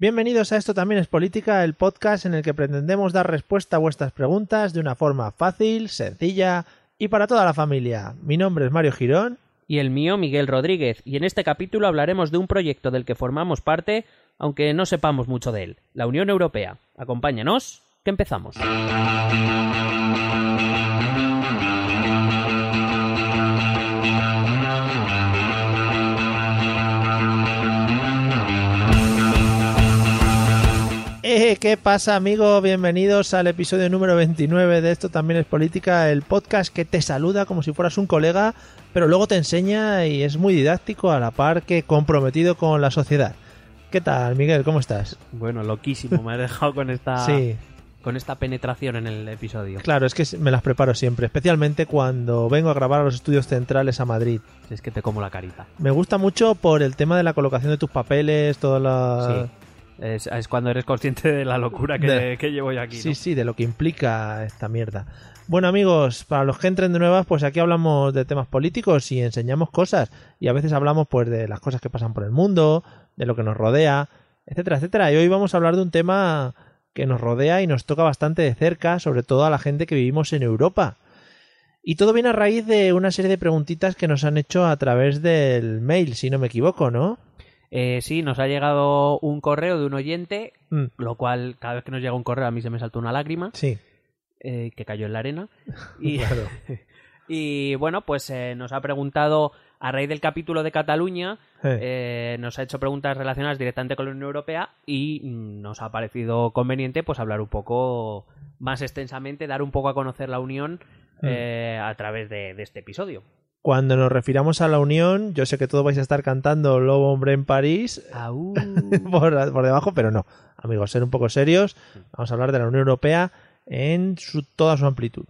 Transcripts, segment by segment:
Bienvenidos a Esto también es política, el podcast en el que pretendemos dar respuesta a vuestras preguntas de una forma fácil, sencilla y para toda la familia. Mi nombre es Mario Girón. Y el mío, Miguel Rodríguez, y en este capítulo hablaremos de un proyecto del que formamos parte, aunque no sepamos mucho de él, la Unión Europea. Acompáñanos, que empezamos. ¿Qué pasa, amigo? Bienvenidos al episodio número 29 de Esto también es política, el podcast que te saluda como si fueras un colega, pero luego te enseña y es muy didáctico a la par que comprometido con la sociedad. ¿Qué tal, Miguel? ¿Cómo estás? Bueno, loquísimo, me has dejado con esta, Sí, con esta penetración en el episodio. claro, es que me las preparo siempre, especialmente cuando vengo a grabar a los estudios centrales a Madrid. Es que te como la carita. Me gusta mucho por el tema de la colocación de tus papeles, toda la... Sí. Es, es cuando eres consciente de la locura que, De- que llevo yo aquí. ¿no? Sí, sí, de lo que implica esta mierda. Bueno amigos, para los que entren de nuevas, pues aquí hablamos de temas políticos y enseñamos cosas. Y a veces hablamos pues de las cosas que pasan por el mundo, de lo que nos rodea, etcétera, etcétera. Y hoy vamos a hablar de un tema que nos rodea y nos toca bastante de cerca, sobre todo a la gente que vivimos en Europa. Y todo viene a raíz de una serie de preguntitas que nos han hecho a través del mail, si no me equivoco, ¿no? Eh, sí, nos ha llegado un correo de un oyente, Mm, lo cual cada vez que nos llega un correo a mí se me saltó una lágrima sí, eh, que cayó en la arena. Y, claro. y bueno, pues eh, nos ha preguntado a raíz del capítulo de Cataluña, Eh, nos ha hecho preguntas relacionadas directamente con la Unión Europea y mm, nos ha parecido conveniente pues hablar un poco más extensamente, dar un poco a conocer la Unión Mm. eh, a través de, de este episodio. Cuando nos refiramos a la Unión, yo sé que todos vais a estar cantando Lobo Hombre en París por, por debajo, pero no. Amigos, ser un poco serios. Vamos a hablar de la Unión Europea en su, toda su amplitud.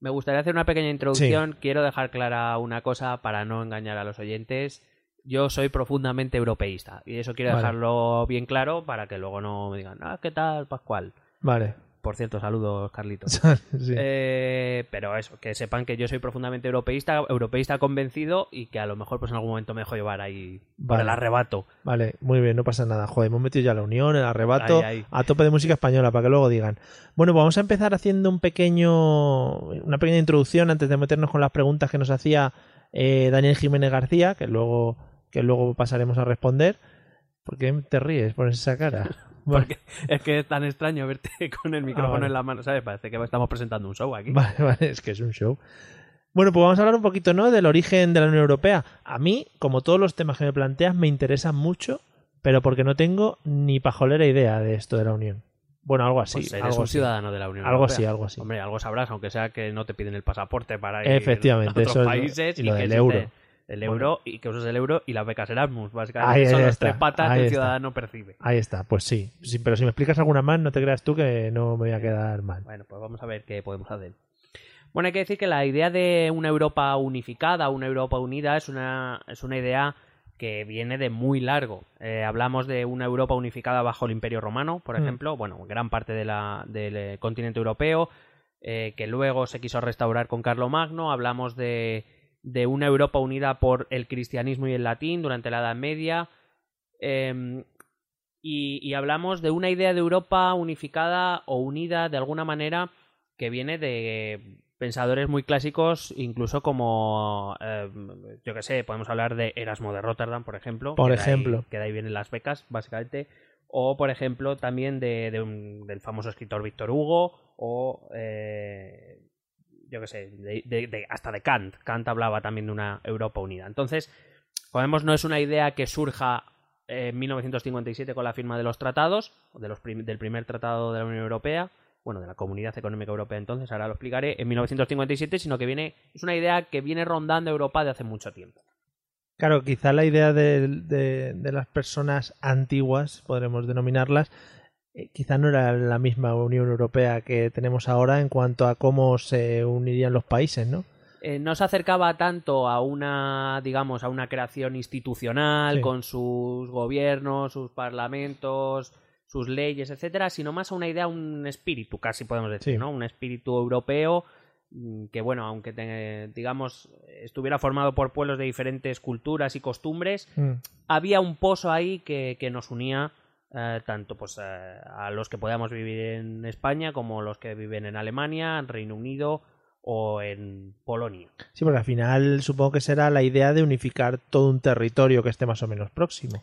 Me gustaría hacer una pequeña introducción. Quiero dejar clara una cosa para no engañar a los oyentes. Yo soy profundamente europeísta y eso quiero Vale. dejarlo bien claro para que luego no me digan, ah, ¿qué tal, Pascual? Vale. Por cierto, saludos, Carlitos. Sí. Eh, pero eso, que sepan que yo soy profundamente europeísta, europeísta convencido y que a lo mejor pues en algún momento me dejo llevar ahí por Vale. el arrebato. Vale, muy bien, no pasa nada. Joder, hemos metido ya la Unión, el arrebato, Ahí, ahí. a tope de música española, para que luego digan. Bueno, pues vamos a empezar haciendo un pequeño, una pequeña introducción antes de meternos con las preguntas que nos hacía eh, Daniel Jiménez García, que luego, que luego pasaremos a responder. ¿Por qué te ríes? Pones esa cara. Porque es que es tan extraño verte con el micrófono vale. en la mano, ¿sabes? Parece que estamos presentando un show aquí. Vale, vale, es que es un show. Bueno, pues vamos a hablar un poquito, ¿no? Del origen de la Unión Europea. A mí, como todos los temas que me planteas, me interesan mucho, pero porque no tengo ni pajolera idea de esto de la Unión. Bueno, algo así. Pues eres algo un así. ciudadano de la Unión Algo Europea. así, algo así. Hombre, algo sabrás, aunque sea que no te piden el pasaporte para ir Efectivamente, a otros eso es lo- países y lo que del existe euro. El euro y que uses el euro y las becas Erasmus, básicamente. Ahí Son las está, tres patas que el está. ciudadano percibe. Ahí está, pues sí. sí. Pero si me explicas alguna más, no te creas tú que no me voy a quedar mal. Bueno, pues vamos a ver qué podemos hacer. Bueno, hay que decir que la idea de una Europa unificada, una Europa unida, es una, es una idea que viene de muy largo. Eh, hablamos de una Europa unificada bajo el Imperio Romano, por Mm. ejemplo, bueno, gran parte de la- del eh, continente europeo, eh, que luego se quiso restaurar con Carlomagno. Hablamos de, de una Europa unida por el cristianismo y el latín durante la Edad Media. Em, y, y hablamos de una idea de Europa unificada o unida de alguna manera que viene de pensadores muy clásicos, incluso como, eh, yo que sé, podemos hablar de Erasmo de Rotterdam, por ejemplo. Por que de ahí- ejemplo. que de ahí vienen las becas, básicamente. O, por ejemplo, también de, de un- del famoso escritor Víctor Hugo, o, eh, yo que sé, de- de- hasta de Kant. Kant hablaba también de una Europa unida. Entonces, Podemos no es una idea que surja en 1957 con la firma de los tratados, de los del primer tratado de la Unión Europea, bueno, de la Comunidad Económica Europea entonces, ahora lo explicaré, en 1957, sino que viene, es una idea que viene rondando Europa de hace mucho tiempo. Claro, quizá la idea de, de, de las personas antiguas, podremos denominarlas, eh, quizá no era la misma Unión Europea que tenemos ahora en cuanto a cómo se unirían los países, ¿no? Eh, no se acercaba tanto a una, digamos, a una creación institucional Sí. con sus gobiernos, sus parlamentos, sus leyes, etcétera, sino más a una idea, un espíritu, casi podemos decir, Sí. ¿no? Un espíritu europeo mm, que, bueno, aunque te- digamos estuviera formado por pueblos de diferentes culturas y costumbres, Mm, había un pozo ahí que, que nos unía eh, tanto pues eh, a los que podíamos vivir en España como los que viven en Alemania, en Reino Unido o en Polonia. Sí, porque al final supongo que será la idea de unificar todo un territorio que esté más o menos próximo.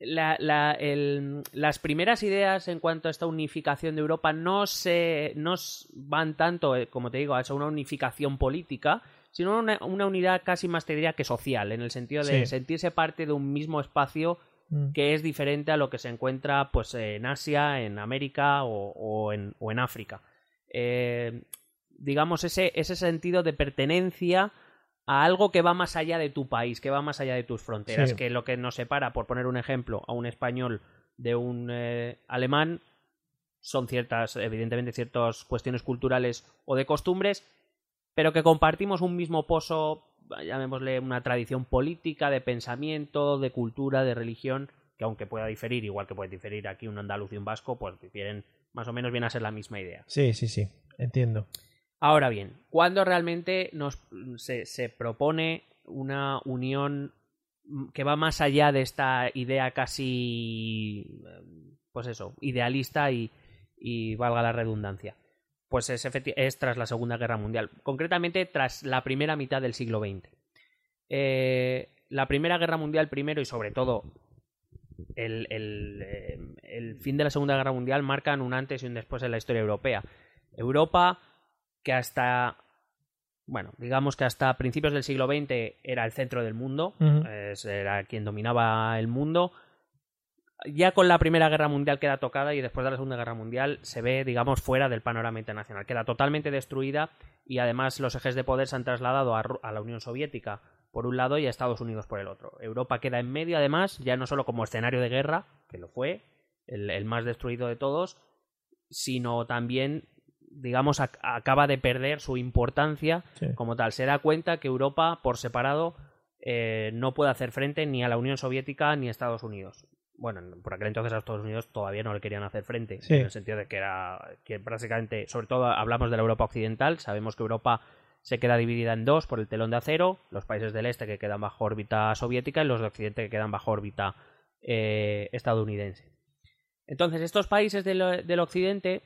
La- la- el- las primeras ideas en cuanto a esta unificación de Europa no se no van tanto, eh, como te digo, a una unificación política, sino una, una unidad casi más te diría que social, en el sentido de Sí. sentirse parte de un mismo espacio Mm. que es diferente a lo que se encuentra pues en Asia, en América o, o en, o en África. Eh, digamos, ese, ese sentido de pertenencia a algo que va más allá de tu país, que va más allá de tus fronteras, Sí. que lo que nos separa, por poner un ejemplo, a un español de un eh, alemán son ciertas, evidentemente, ciertas cuestiones culturales o de costumbres, pero que compartimos un mismo pozo, llamémosle una tradición política, de pensamiento, de cultura, de religión, que aunque pueda diferir, igual que puede diferir aquí un andaluz y un vasco, pues difieren más o menos viene a ser la misma idea. Sí, sí, sí, entiendo. Ahora bien, ¿cuándo realmente nos, se, se propone una unión mm, que va más allá de esta idea casi, eh, pues eso, idealista y, y valga la redundancia? Pues es, es tras la Segunda Guerra Mundial, concretamente tras la primera mitad del siglo XX. Eh, la Primera Guerra Mundial primero y sobre todo el, el, eh, el fin de la Segunda Guerra Mundial marcan un antes y un después en la historia europea. Europa, que hasta, bueno, digamos que hasta principios del siglo XX era el centro del mundo, era quien dominaba el mundo. Ya con la Primera Guerra Mundial queda tocada y después de la Segunda Guerra Mundial se ve, digamos, fuera del panorama internacional. Queda totalmente destruida y además los ejes de poder se han trasladado a, la Unión Soviética por un lado y a Estados Unidos por el otro. Europa queda en medio, además, ya no solo como escenario de guerra, que lo fue, el, el más destruido de todos, sino también, digamos, ac- acaba de perder su importancia Sí. como tal. Se da cuenta que Europa, por separado, eh, no puede hacer frente ni a la Unión Soviética ni a Estados Unidos. Bueno, por aquel entonces a Estados Unidos todavía no le querían hacer frente, Sí. en el sentido de que era que prácticamente, sobre todo hablamos de la Europa occidental, sabemos que Europa se queda dividida en dos por el telón de acero, los países del este que quedan bajo órbita soviética y los de occidente que quedan bajo órbita eh, estadounidense. Entonces, estos países del, del occidente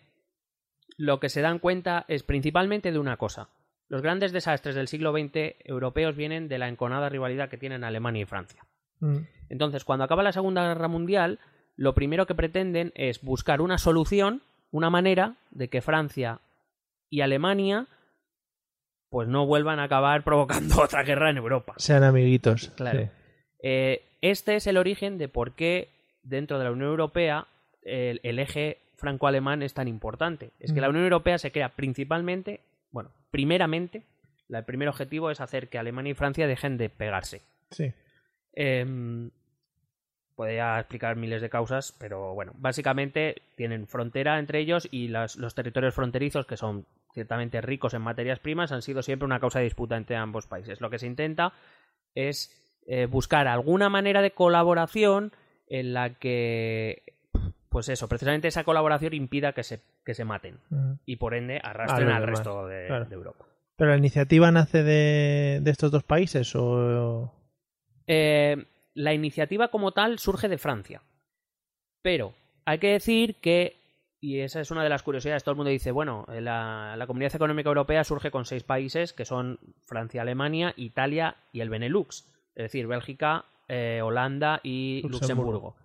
lo que se dan cuenta es principalmente de una cosa. Los grandes desastres del siglo XX europeos vienen de la enconada rivalidad que tienen Alemania y Francia. Mm, Entonces, cuando acaba la Segunda Guerra Mundial, lo primero que pretenden es buscar una solución, una manera de que Francia y Alemania pues no vuelvan a acabar provocando otra guerra en Europa. Sean amiguitos. Claro. sí. Eh, este es el origen de por qué dentro de la Unión Europea el, el eje franco-alemán es tan importante. Es que Mm. la Unión Europea se crea principalmente, bueno, primeramente, la- el primer objetivo es hacer que Alemania y Francia dejen de pegarse. Sí. Eh, podría explicar miles de causas, pero bueno, básicamente tienen frontera entre ellos y las- los territorios fronterizos, que son ciertamente ricos en materias primas, han sido siempre una causa de disputa entre ambos países. Lo que se intenta es eh, buscar alguna manera de colaboración en la que, pues eso, precisamente esa colaboración impida que se, que se maten y por ende arrastren al resto de, claro. de Europa. ¿Pero la iniciativa nace de, de estos dos países o...? Eh, la iniciativa como tal surge de Francia. Pero hay que decir que, y esa es una de las curiosidades, todo el mundo dice, bueno, eh, la, la Comunidad Económica Europea surge con seis países que son Francia, Alemania, Italia y el Benelux, es decir, Bélgica, eh, Holanda y Luxemburgo. Luxemburgo.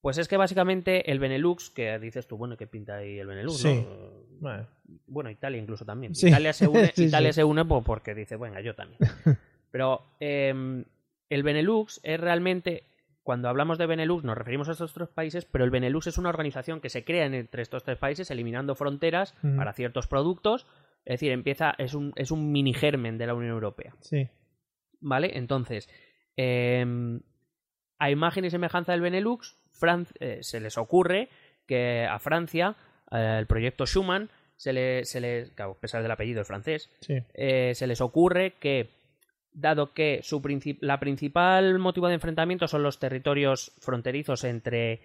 Pues es que básicamente el Benelux, que dices tú, bueno, ¿qué pinta ahí el Benelux? Sí. no? Bueno, Bueno, Italia incluso también. Sí. Italia se une, Sí, Italia se une pues, porque dice, venga, yo también. Pero eh, el Benelux es realmente, cuando hablamos de Benelux nos referimos a estos tres países, pero el Benelux es una organización que se crea entre estos tres países, eliminando fronteras para ciertos productos. Es decir, empieza, es un, es un mini germen de la Unión Europea. sí. ¿Vale? Entonces, Em, a imagen y semejanza del Benelux, eh, se les ocurre que a Francia, eh, el proyecto Schuman, se le, se le a pesar del apellido francés, eh, se les ocurre que, dado que su la principal motivo de enfrentamiento son los territorios fronterizos entre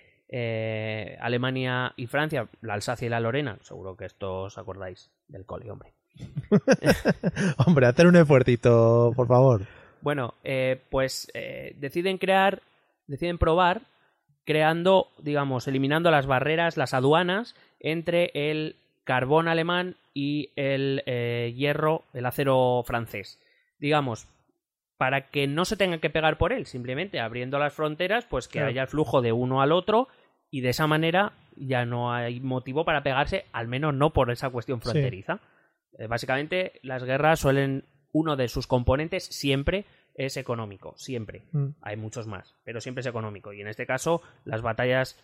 Alemania y Francia, la Alsacia y la Lorena, seguro que esto os acordáis del cole, hombre. hombre, hacer un esfuercito, por favor. Bueno, pues deciden crear, deciden probar creando, digamos, eliminando las barreras, las aduanas entre el carbón alemán y el eh, hierro, el acero francés. Digamos, para que no se tenga que pegar por él, simplemente abriendo las fronteras, pues que haya el flujo de uno al otro y de esa manera ya no hay motivo para pegarse, al menos no por esa cuestión fronteriza. Eh, básicamente, las guerras suelen, uno de sus componentes siempre es económico, siempre. Mm. Hay muchos más, pero siempre es económico. Y en este caso, las batallas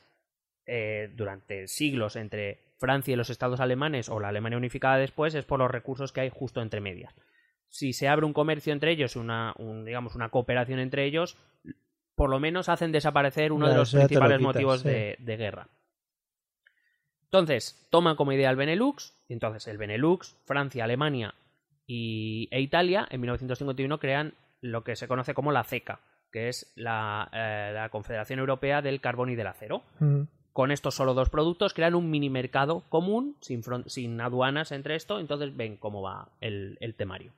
eh, durante siglos entre Francia y los estados alemanes o la Alemania unificada después es por los recursos que hay justo entre medias. Si se abre un comercio entre ellos, una, digamos, una cooperación entre ellos, por lo menos hacen desaparecer uno de los principales motivos de, guerra. Entonces, toman como idea el Benelux, y entonces el Benelux, Francia, Alemania y, e Italia en 1951 crean lo que se conoce como la CECA, que es la, eh, Confederación Europea del Carbón y del Acero. Mm. Con estos solo dos productos crean un mini mercado común, sin, sin aduanas entre esto, entonces ven cómo va el, temario.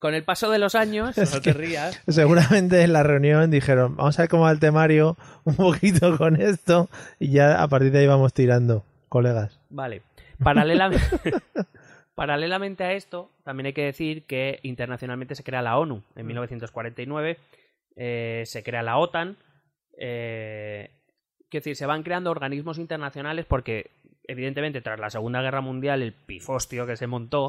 Con el paso de los años, no te rías. Seguramente en la reunión dijeron, vamos a ver cómo va el temario, un poquito con esto, y ya a partir de ahí vamos tirando, colegas. Vale. Paralelamente, Paralelamente a esto, también hay que decir que internacionalmente se crea la ONU en 1949, mm. eh, se crea la OTAN, eh, decir, se van creando organismos internacionales porque, evidentemente, tras la Segunda Guerra Mundial, el pifostio que se montó,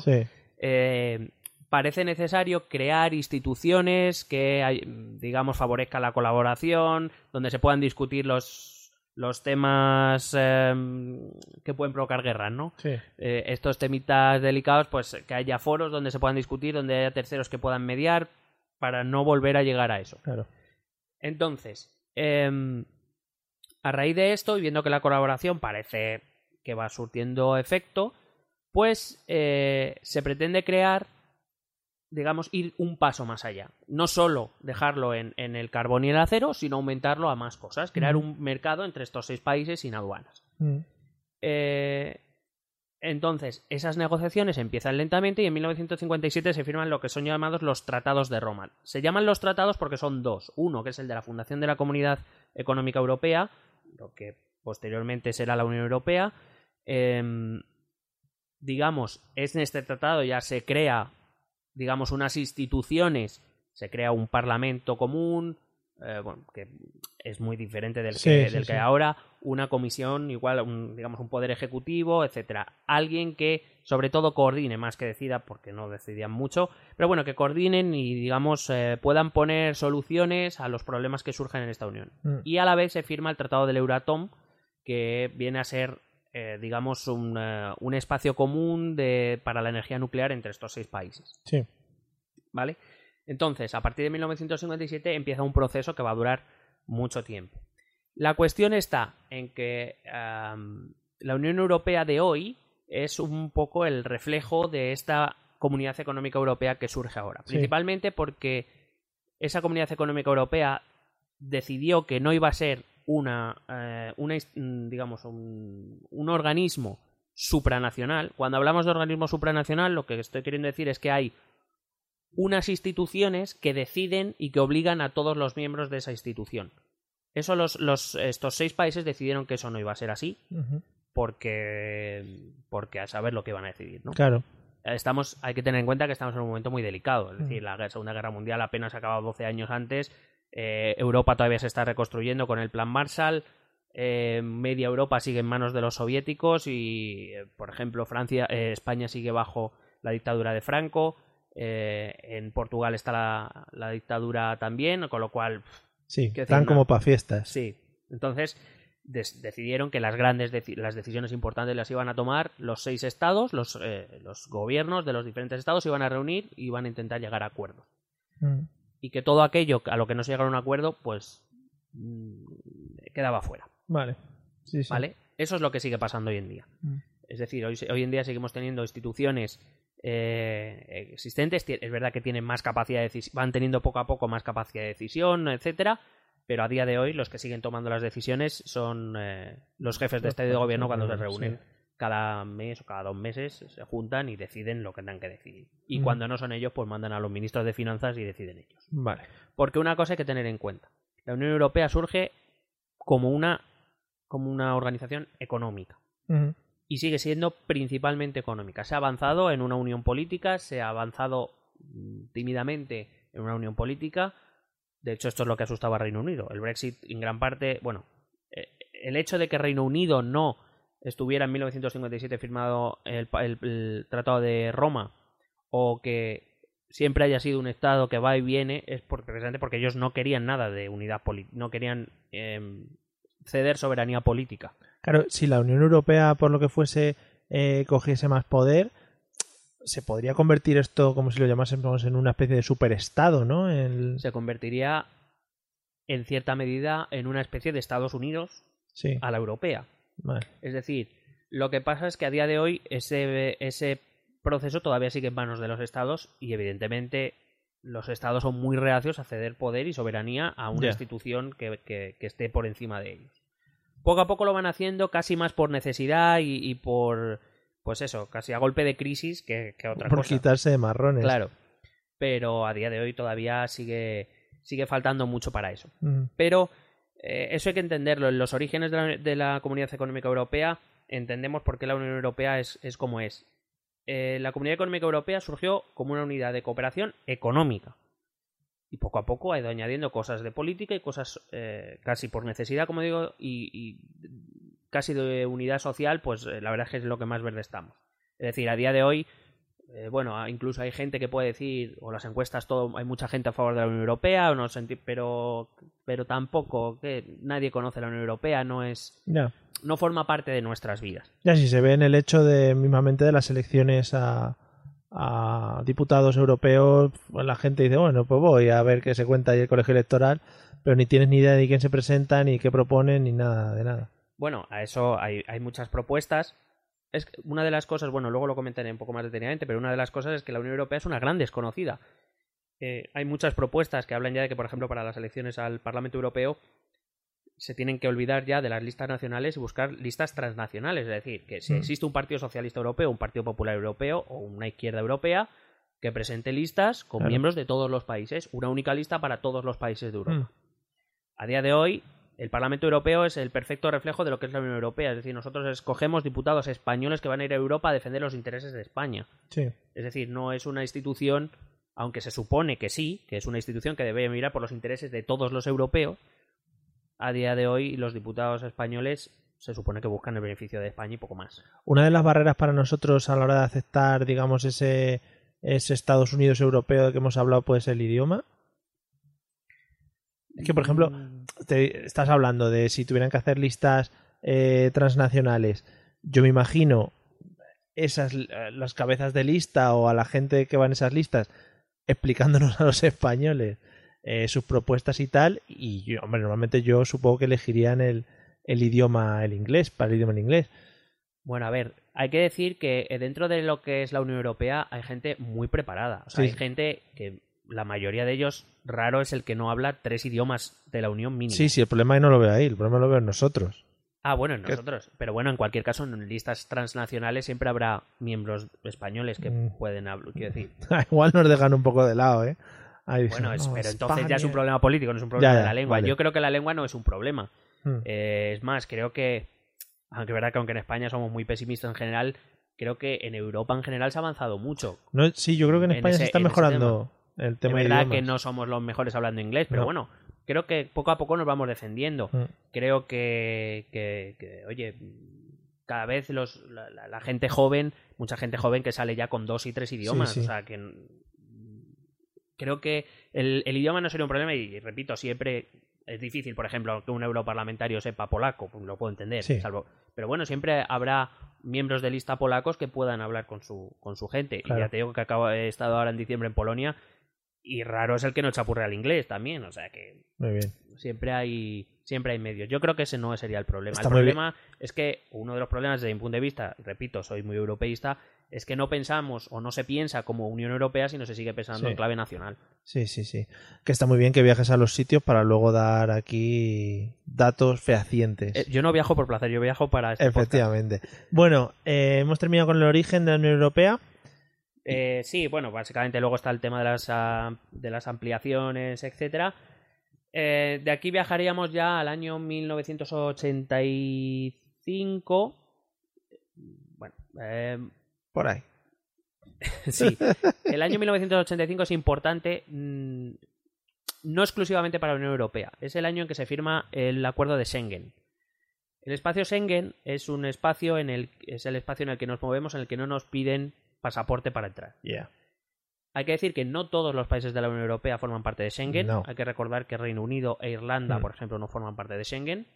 eh, parece necesario crear instituciones que, digamos, favorezcan la colaboración, donde se puedan discutir los los temas em, que pueden provocar guerras, ¿no? Sí. Eh, estos temitas delicados, pues que haya foros donde se puedan discutir, donde haya terceros que puedan mediar, para no volver a llegar a eso. Claro. Entonces, em, a raíz de esto, y viendo que la colaboración parece que va surtiendo efecto, pues eh, se pretende crear digamos, ir un paso más allá. No solo dejarlo en, el carbón y el acero, sino aumentarlo a más cosas. Crear un mercado entre estos seis países sin aduanas. Eh, entonces, esas negociaciones empiezan lentamente y en 1957 se firman lo que son llamados los Tratados de Roma. Se llaman los tratados porque son dos. Uno, que es el de la Fundación de la Comunidad Económica Europea, lo que posteriormente será la Unión Europea. Em, digamos, es en este tratado ya se crea digamos, unas instituciones, se crea un parlamento común, eh, bueno, que es muy diferente del que, del que hay ahora, una comisión, igual, un, digamos, un poder ejecutivo, etcétera. Alguien que, sobre todo, coordine más que decida, porque no decidían mucho, pero bueno, que coordinen y, digamos, eh, puedan poner soluciones a los problemas que surgen en esta unión. Mm. Y a la vez se firma el Tratado del Euratom, que viene a ser eh, digamos, un, eh, un, espacio común de, para la energía nuclear entre estos seis países. Sí. ¿Vale? Entonces, a partir de 1957 empieza un proceso que va a durar mucho tiempo. La cuestión está en que la Unión Europea de hoy es un poco el reflejo de esta comunidad económica europea que surge ahora. Principalmente porque esa comunidad económica europea decidió que no iba a ser una, eh, mm, digamos, un, un, organismo supranacional. Cuando hablamos de organismo supranacional, lo que estoy queriendo decir es que hay unas instituciones que deciden y que obligan a todos los miembros de esa institución. Eso los, los estos seis países decidieron que eso no iba a ser así, porque, porque a saber lo que iban a decidir, ¿no? Claro. Estamos, hay que tener en cuenta que estamos en un momento muy delicado. Es decir, la Segunda Guerra Mundial apenas acabado 12 años antes eh, Europa todavía se está reconstruyendo con el plan Marshall. Eh, media Europa sigue en manos de los soviéticos y, eh, por ejemplo, Francia, España sigue bajo la dictadura de Franco. en Portugal está la, dictadura también, con lo cual. Sí, están como para fiestas. Sí. Entonces decidieron que las grandes las decisiones importantes las iban a tomar los seis estados, los, los, gobiernos de los diferentes estados iban a reunir y iban a intentar llegar a acuerdos. Mm. Y que todo aquello a lo que no se llegara a un acuerdo, pues mm, quedaba fuera. Vale. Sí, sí. ¿Vale? Eso es lo que sigue pasando hoy en día. Mm. Es decir, hoy, hoy en día seguimos teniendo instituciones eh, existentes. Es verdad que tienen más capacidad de van teniendo poco a poco más capacidad de decisión, etcétera. Pero a día de hoy los que siguen tomando las decisiones son eh, los jefes de Estado y de gobierno cuando se reúnen sí. Cada mes o cada dos meses, se juntan y deciden lo que tengan que decidir. Y cuando no son ellos, pues mandan a los ministros de finanzas y deciden ellos. Vale. Porque una cosa hay que tener en cuenta. La Unión Europea surge como una, como una organización económica y sigue siendo principalmente económica. Se ha avanzado en una unión política, se ha avanzado mm, tímidamente en una unión política. De hecho, esto es lo que asustaba a Reino Unido. El Brexit, en gran parte, bueno, eh, el hecho de que Reino Unido no estuviera en 1957 firmado el, el- el Tratado de Roma o que siempre haya sido un Estado que va y viene es por- precisamente porque ellos no querían nada de unidad política, no querían em, ceder soberanía política. Claro, si la Unión Europea, por lo que fuese, eh, cogiese más poder, se podría convertir esto, como si lo llamásemos, en una especie de superestado, ¿no? El... se convertiría en cierta medida en una especie de Estados Unidos Sí. a la europea. Vale. Es decir, lo que pasa es que a día de hoy ese, ese proceso todavía sigue en manos de los estados y evidentemente los estados son muy reacios a ceder poder y soberanía a una institución que, que- que esté por encima de ellos. Poco a poco lo van haciendo casi más por necesidad y, y por, pues eso, casi a golpe de crisis que, que otra Por cosa. quitarse de marrones. Claro. Pero a día de hoy todavía sigue, sigue faltando mucho para eso. Pero eh, eso hay que entenderlo. En los orígenes de la, de la Comunidad Económica Europea entendemos por qué la Unión Europea es, es como es. Eh, la Comunidad Económica Europea surgió como una unidad de cooperación económica. Y poco a poco ha ido añadiendo cosas de política y cosas eh, casi por necesidad, como digo, y, y casi de unidad social, pues eh, la verdad es que es lo que más verde estamos. Es decir, a día de hoy, eh, bueno, incluso hay gente que puede decir, o las encuestas, todo, hay mucha gente a favor de la Unión Europea, o no pero, pero tampoco, que nadie conoce la Unión Europea, no es, no forma parte de nuestras vidas. Ya si se ve en el hecho de mismamente de las elecciones a, a diputados europeos, pues la gente dice, bueno, pues voy a ver qué se cuenta ahí el colegio electoral, pero ni tienes ni idea de quién se presenta, ni qué proponen, ni nada de nada. Bueno, a eso hay, hay muchas propuestas. Es que una de las cosas, bueno, luego lo comentaré un poco más detenidamente, pero una de las cosas es que la Unión Europea es una gran desconocida. Eh, hay muchas propuestas que hablan ya de que, por ejemplo, para las elecciones al Parlamento Europeo se tienen que olvidar ya de las listas nacionales y buscar listas transnacionales. Es decir, que si Mm. existe un Partido Socialista Europeo, un Partido Popular Europeo o una izquierda europea, que presente listas con Claro. miembros de todos los países, una única lista para todos los países de Europa. Mm. A día de hoy, el Parlamento Europeo es el perfecto reflejo de lo que es la Unión Europea. Es decir, nosotros escogemos diputados españoles que van a ir a Europa a defender los intereses de España. Sí. Es decir, no es una institución, aunque se supone que sí, que es una institución que debe mirar por los intereses de todos los europeos. A día de hoy, los diputados españoles se supone que buscan el beneficio de España y poco más. Una de las barreras para nosotros a la hora de aceptar, digamos, ese, ese Estados Unidos europeo de que hemos hablado, pues el idioma. Es que, por ejemplo, te estás hablando de si tuvieran que hacer listas eh, transnacionales. Yo me imagino esas eh, las cabezas de lista o a la gente que va en esas listas explicándonos a los españoles eh, sus propuestas y tal. Y yo, hombre, normalmente yo supongo que elegirían el, el idioma, el inglés, para el idioma en inglés. Bueno, a ver, hay que decir que dentro de lo que es la Unión Europea hay gente muy preparada. O sea, Sí. hay gente que la mayoría de ellos, raro es el que no habla tres idiomas de la Unión mínimo. Sí, sí, el problema no lo veo ahí, el problema lo veo en nosotros. Ah, bueno, en nosotros. Pero bueno, en cualquier caso, en listas transnacionales siempre habrá miembros españoles que Mm. pueden hablar. Quiero decir, Igual nos dejan un poco de lado, ¿eh? Ahí dicen, bueno, es- "No, pero entonces ya es un España". problema político, no es un problema Ya, de la lengua. vale. Yo creo que la lengua no es un problema. Mm. Eh, es más, creo que, aunque es verdad que aunque en España somos muy pesimistas en general, creo que en Europa en general se ha avanzado mucho. No, sí, yo creo que en en España ese- se está en mejorando el tema es de verdad que no somos los mejores hablando inglés, pero No. bueno, creo que poco a poco nos vamos defendiendo. Mm. Creo que, que- que, oye, cada vez los, la, la- la gente joven, mucha gente joven que sale ya con dos y tres idiomas, Sí, sí. o sea que creo que el, el idioma no sería un problema y, repito, siempre es difícil, por ejemplo, que un europarlamentario sepa polaco, pues lo puedo entender, Sí. salvo, pero bueno, siempre habrá miembros de lista polacos que puedan hablar con su, con su gente. Claro. Y ya te digo que acabo, he estado ahora en diciembre en Polonia y raro es el que no chapurre al inglés también, o sea que Muy bien. siempre hay siempre hay medios. Yo creo que ese no sería el problema. Está el problema es que uno de los problemas desde mi punto de vista, repito, soy muy europeísta, es que no pensamos o no se piensa como Unión Europea, sino se sigue pensando Sí. en clave nacional. Sí, sí, sí. Que está muy bien que viajes a los sitios para luego dar aquí datos fehacientes. Eh, yo no viajo por placer, yo viajo para este podcast. Efectivamente. Bueno, eh, hemos terminado con el origen de la Unión Europea. Eh, sí, bueno, básicamente luego está el tema de las, ah, de las ampliaciones, etcétera. Eh, de aquí viajaríamos ya al año 1985. Bueno, eh, Por ahí. sí. El año 1985 es importante, mm, no exclusivamente para la Unión Europea. Es el año en que se firma el acuerdo de Schengen. El espacio Schengen es un espacio en el es el espacio en el que nos movemos, en el que no nos piden pasaporte para entrar. Yeah. Hay que decir que no todos los países de la Unión Europea forman parte de Schengen. No. Hay que recordar que Reino Unido e Irlanda, Hmm. por ejemplo, no forman parte de Schengen.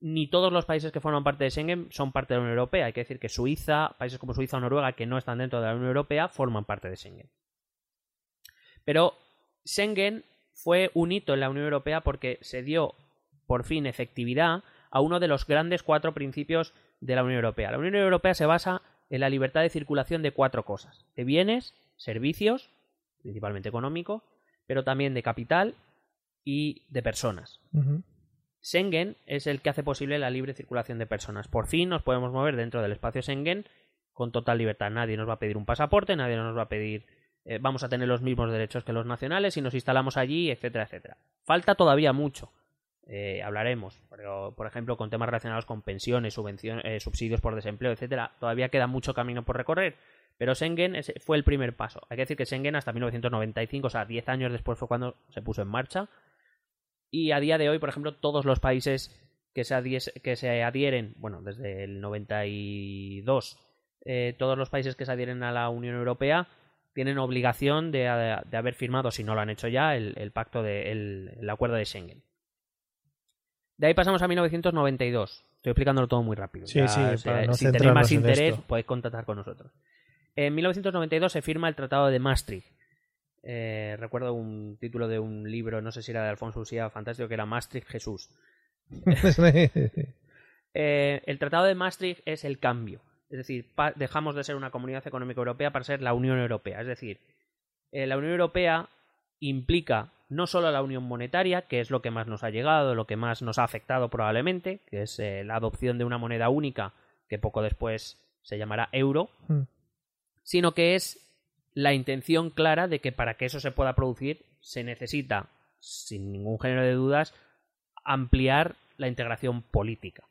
Ni todos los países que forman parte de Schengen son parte de la Unión Europea. Hay que decir que Suiza, países como Suiza o Noruega, que no están dentro de la Unión Europea, forman parte de Schengen. Pero Schengen fue un hito en la Unión Europea porque se dio por fin efectividad a uno de los grandes cuatro principios de la Unión Europea. La Unión Europea se basa en la libertad de circulación de cuatro cosas: de bienes, servicios, principalmente económico, pero también de capital y de personas. Schengen es el que hace posible la libre circulación de personas. Por fin nos podemos mover dentro del espacio Schengen con total libertad. Nadie nos va a pedir un pasaporte, nadie nos va a pedir eh, vamos a tener los mismos derechos que los nacionales si nos instalamos allí, etcétera, etcétera. Falta todavía mucho. Eh, hablaremos, pero por ejemplo con temas relacionados con pensiones, subvenciones, eh, subsidios por desempleo, etcétera. Todavía queda mucho camino por recorrer. Pero Schengen fue el primer paso. Hay que decir que Schengen hasta 1995, o sea, 10 años después fue cuando se puso en marcha. Y a día de hoy, por ejemplo, todos los países que se, que se adhieren, bueno, desde el 92, eh, todos los países que se adhieren a la Unión Europea tienen obligación de, haber firmado, si no lo han hecho ya, el, pacto de, el acuerdo de Schengen. De ahí pasamos a 1992. Estoy explicándolo todo muy rápido. Sí, Ya, sí, o sea, para no si tenéis más interés, podéis contactar con nosotros. En 1992 se firma el Tratado de Maastricht. Eh, recuerdo un título de un libro, no sé si era de Alfonso Usía, fantástico, que era Maastricht Jesús. Eh, el Tratado de Maastricht es el cambio. Es decir, dejamos de ser una comunidad económica europea para ser la Unión Europea. Es decir, eh, la Unión Europea implica no solo la unión monetaria, que es lo que más nos ha llegado, lo que más nos ha afectado probablemente, que es eh, la adopción de una moneda única, que poco después se llamará euro, Mm. sino que es la intención clara de que para que eso se pueda producir se necesita, sin ningún género de dudas, ampliar la integración política.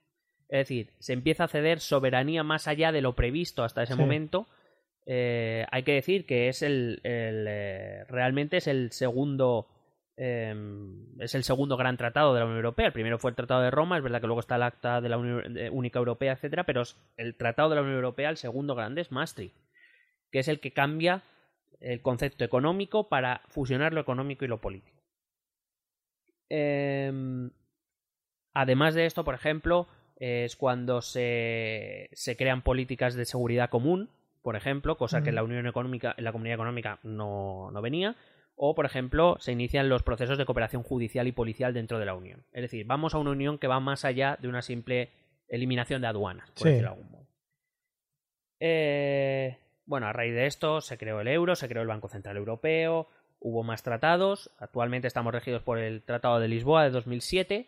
Es decir, se empieza a ceder soberanía más allá de lo previsto hasta ese Sí. momento. Eh, hay que decir que es el, eh, realmente es el segundo eh, es el segundo gran tratado de la Unión Europea. El primero fue el Tratado de Roma, es verdad que luego está el Acta de la Unión Única Europea, etcétera, pero es el Tratado de la Unión Europea, el segundo grande es Maastricht, que es el que cambia el concepto económico para fusionar lo económico y lo político. Em, además de esto, por ejemplo, es cuando se, se crean políticas de seguridad común, por ejemplo, cosa que en la Unión Económica, en la Comunidad Económica no, no venía. O, por ejemplo, se inician los procesos de cooperación judicial y policial dentro de la Unión. Es decir, vamos a una Unión que va más allá de una simple eliminación de aduanas, por Sí. decirlo de algún modo. Eh, bueno, a raíz de esto se creó el euro, se creó el Banco Central Europeo, hubo más tratados. Actualmente estamos regidos por el Tratado de Lisboa de 2007,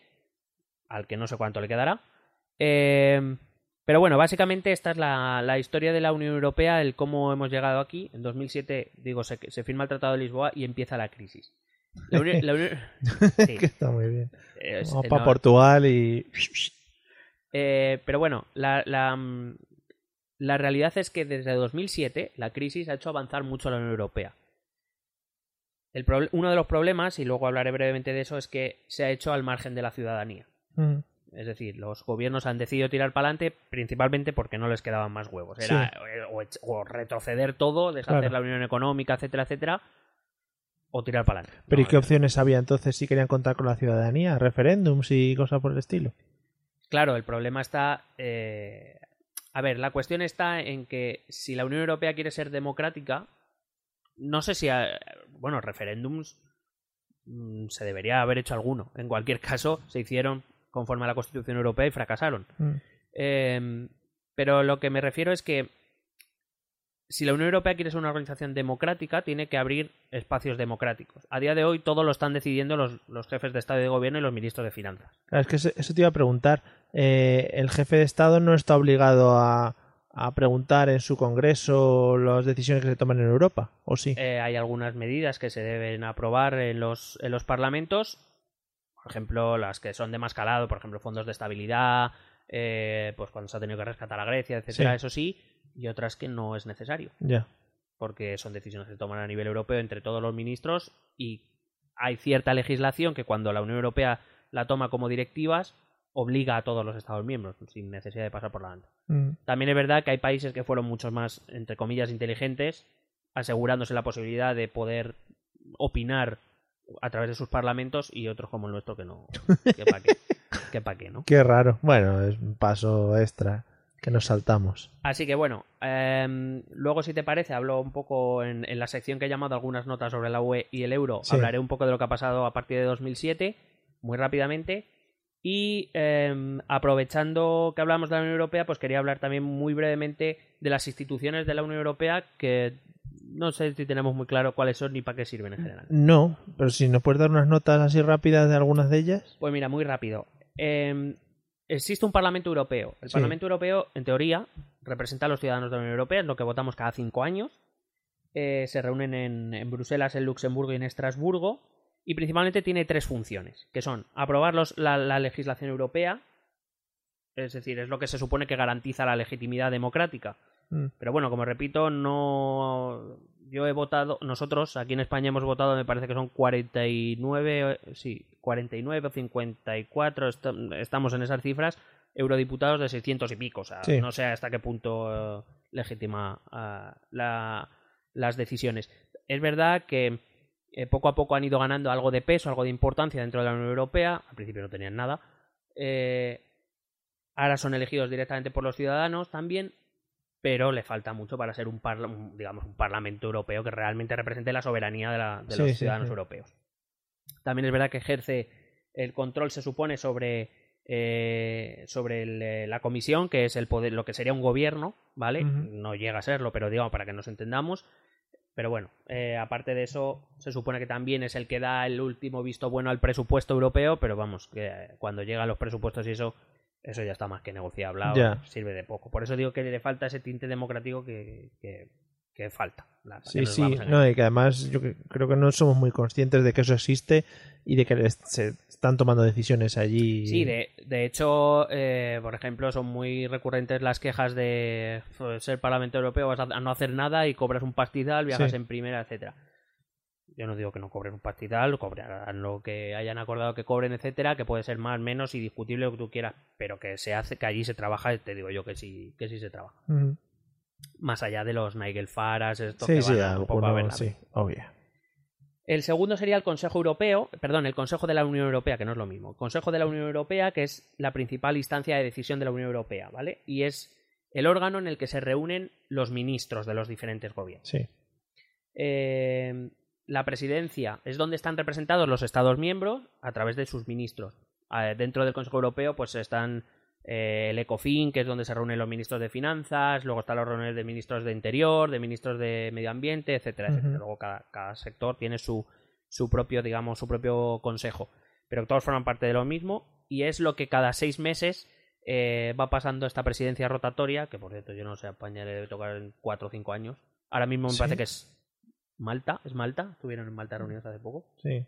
al que no sé cuánto le quedará. Eh, pero bueno, básicamente esta es la, la historia de la Unión Europea, el cómo hemos llegado aquí. En 2007, digo, se, se firma el Tratado de Lisboa y empieza la crisis. La Unión- la Unión- sí, que está muy bien. es- Vamos para Portugal y. eh, pero bueno, la, la, la realidad es que desde 2007 la crisis ha hecho avanzar mucho a la Unión Europea. El uno de los problemas, y luego hablaré brevemente de eso, es que se ha hecho al margen de la ciudadanía. Mm. Es decir, los gobiernos han decidido tirar para adelante principalmente porque no les quedaban más huevos. Era eh, o, o retroceder todo, deshacer Claro. la unión económica, etcétera, etcétera, o tirar para adelante. Pero ¿y qué eh, opciones había entonces si querían contar con la ciudadanía? ¿Referéndums y cosas por el estilo? Claro, el problema está. eh, A ver, la cuestión está en que si la Unión Europea quiere ser democrática, no sé si, eh, bueno, referéndums mm, se debería haber hecho alguno. En cualquier caso, se hicieron conforme a la Constitución Europea y fracasaron. Mm. Eh, pero lo que me refiero es que si la Unión Europea quiere ser una organización democrática, tiene que abrir espacios democráticos. A día de hoy todo lo están decidiendo los, los jefes de Estado y de Gobierno y los ministros de Finanzas. Claro, es que eso, eso te iba a preguntar. Eh, el jefe de Estado no está obligado a, a preguntar en su Congreso las decisiones que se toman en Europa, ¿o sí? Eh, hay algunas medidas que se deben aprobar en los, en los parlamentos, por ejemplo, las que son de más calado, por ejemplo, fondos de estabilidad, eh, pues cuando se ha tenido que rescatar a Grecia, etcétera, Sí. eso sí, y otras que no es necesario, Ya. porque son decisiones que se toman a nivel europeo entre todos los ministros y hay cierta legislación que cuando la Unión Europea la toma como directivas obliga a todos los Estados miembros, sin necesidad de pasar por la delante. Mm. También es verdad que hay países que fueron mucho más, entre comillas, inteligentes, asegurándose la posibilidad de poder opinar a través de sus parlamentos y otros como el nuestro que no. Que pa' qué. Que pa' qué, ¿no? Qué raro. Bueno, es un paso extra que nos saltamos. Así que bueno, em, luego si te parece, hablo un poco en, en la sección que he llamado algunas notas sobre la UE y el euro. Sí. Hablaré un poco de lo que ha pasado a partir de 2007, muy rápidamente. Y em, aprovechando que hablamos de la Unión Europea, pues quería hablar también muy brevemente de las instituciones de la Unión Europea que no sé si tenemos muy claro cuáles son ni para qué sirven en general. No, pero si nos puedes dar unas notas así rápidas de algunas de ellas. Pues mira, muy rápido. Eh, existe un Parlamento Europeo. El Sí. Parlamento Europeo, en teoría, representa a los ciudadanos de la Unión Europea, es lo que votamos cada cinco años. Eh, se reúnen en, en Bruselas, en Luxemburgo y en Estrasburgo. Y principalmente tiene tres funciones, que son aprobar los- la, la legislación europea, es decir, es lo que se supone que garantiza la legitimidad democrática. Mm. Pero bueno, como repito, no. Yo he votado, nosotros aquí en España hemos votado, me parece que son 49, eh, sí, 49 o 54, est- estamos en esas cifras, eurodiputados de 600 y pico. O sea, Sí. no sé hasta qué punto eh, legítima ah, la- las decisiones. Es verdad que eh, poco a poco han ido ganando algo de peso, algo de importancia dentro de la Unión Europea. Al principio no tenían nada. Eh, ahora son elegidos directamente por los ciudadanos también, pero le falta mucho para ser un, parla- un, digamos, un Parlamento Europeo que realmente represente la soberanía de, la- de Sí, los sí, ciudadanos sí. europeos. También es verdad que ejerce el control, se supone, sobre, eh, sobre el, eh, la comisión, que es el poder, lo que sería un gobierno, ¿vale? No llega a serlo, pero digamos, para que nos entendamos. Pero bueno, eh, aparte de eso, se supone que también es el que da el último visto bueno al presupuesto europeo, pero vamos, que eh, cuando llegan los presupuestos y eso, eso ya está más que negociable, Ya. sirve de poco. Por eso digo que le falta ese tinte democrático que, que, que falta. la- Sí, sí, no, y que además yo cre- creo que no somos muy conscientes de que eso existe y de que se están tomando decisiones allí. Sí, de, de hecho, eh, por ejemplo, son muy recurrentes las quejas de ser Parlamento Europeo, vas a, a no hacer nada y cobras un pastizal, viajas Sí. en primera, etcétera. Yo no digo que no cobren un pastizal, cobrarán lo que hayan acordado que cobren, etcétera, que puede ser más, menos y discutible lo que tú quieras, pero que se hace, que allí se trabaja, te digo yo que sí, que sí se trabaja. Más allá de los Nigel Faras, estos Sí, que sí, van a- un poco a ver sí, obvio. el segundo sería el Consejo Europeo, perdón, el Consejo de la Unión Europea, que no es lo mismo. Consejo de la Unión Europea, que es la principal instancia de decisión de la Unión Europea, ¿vale? Y es el órgano en el que se reúnen los ministros de los diferentes gobiernos. Sí. Eh, la presidencia es donde están representados los Estados miembros a través de sus ministros. Dentro del Consejo Europeo, pues están eh, el ECOFIN, que es donde se reúnen los ministros de finanzas, luego están los reuniones de ministros de interior, de ministros de medio ambiente, etcétera, etcétera. Luego cada, cada sector tiene su, su propio, digamos, su propio consejo. Pero todos forman parte de lo mismo y es lo que cada seis meses eh, va pasando esta presidencia rotatoria, que por cierto yo no sé, a España le debe tocar en cuatro o cinco años. Ahora mismo me Sí. parece que es Malta, ¿es Malta? Estuvieron en Malta reunidos hace poco. Sí.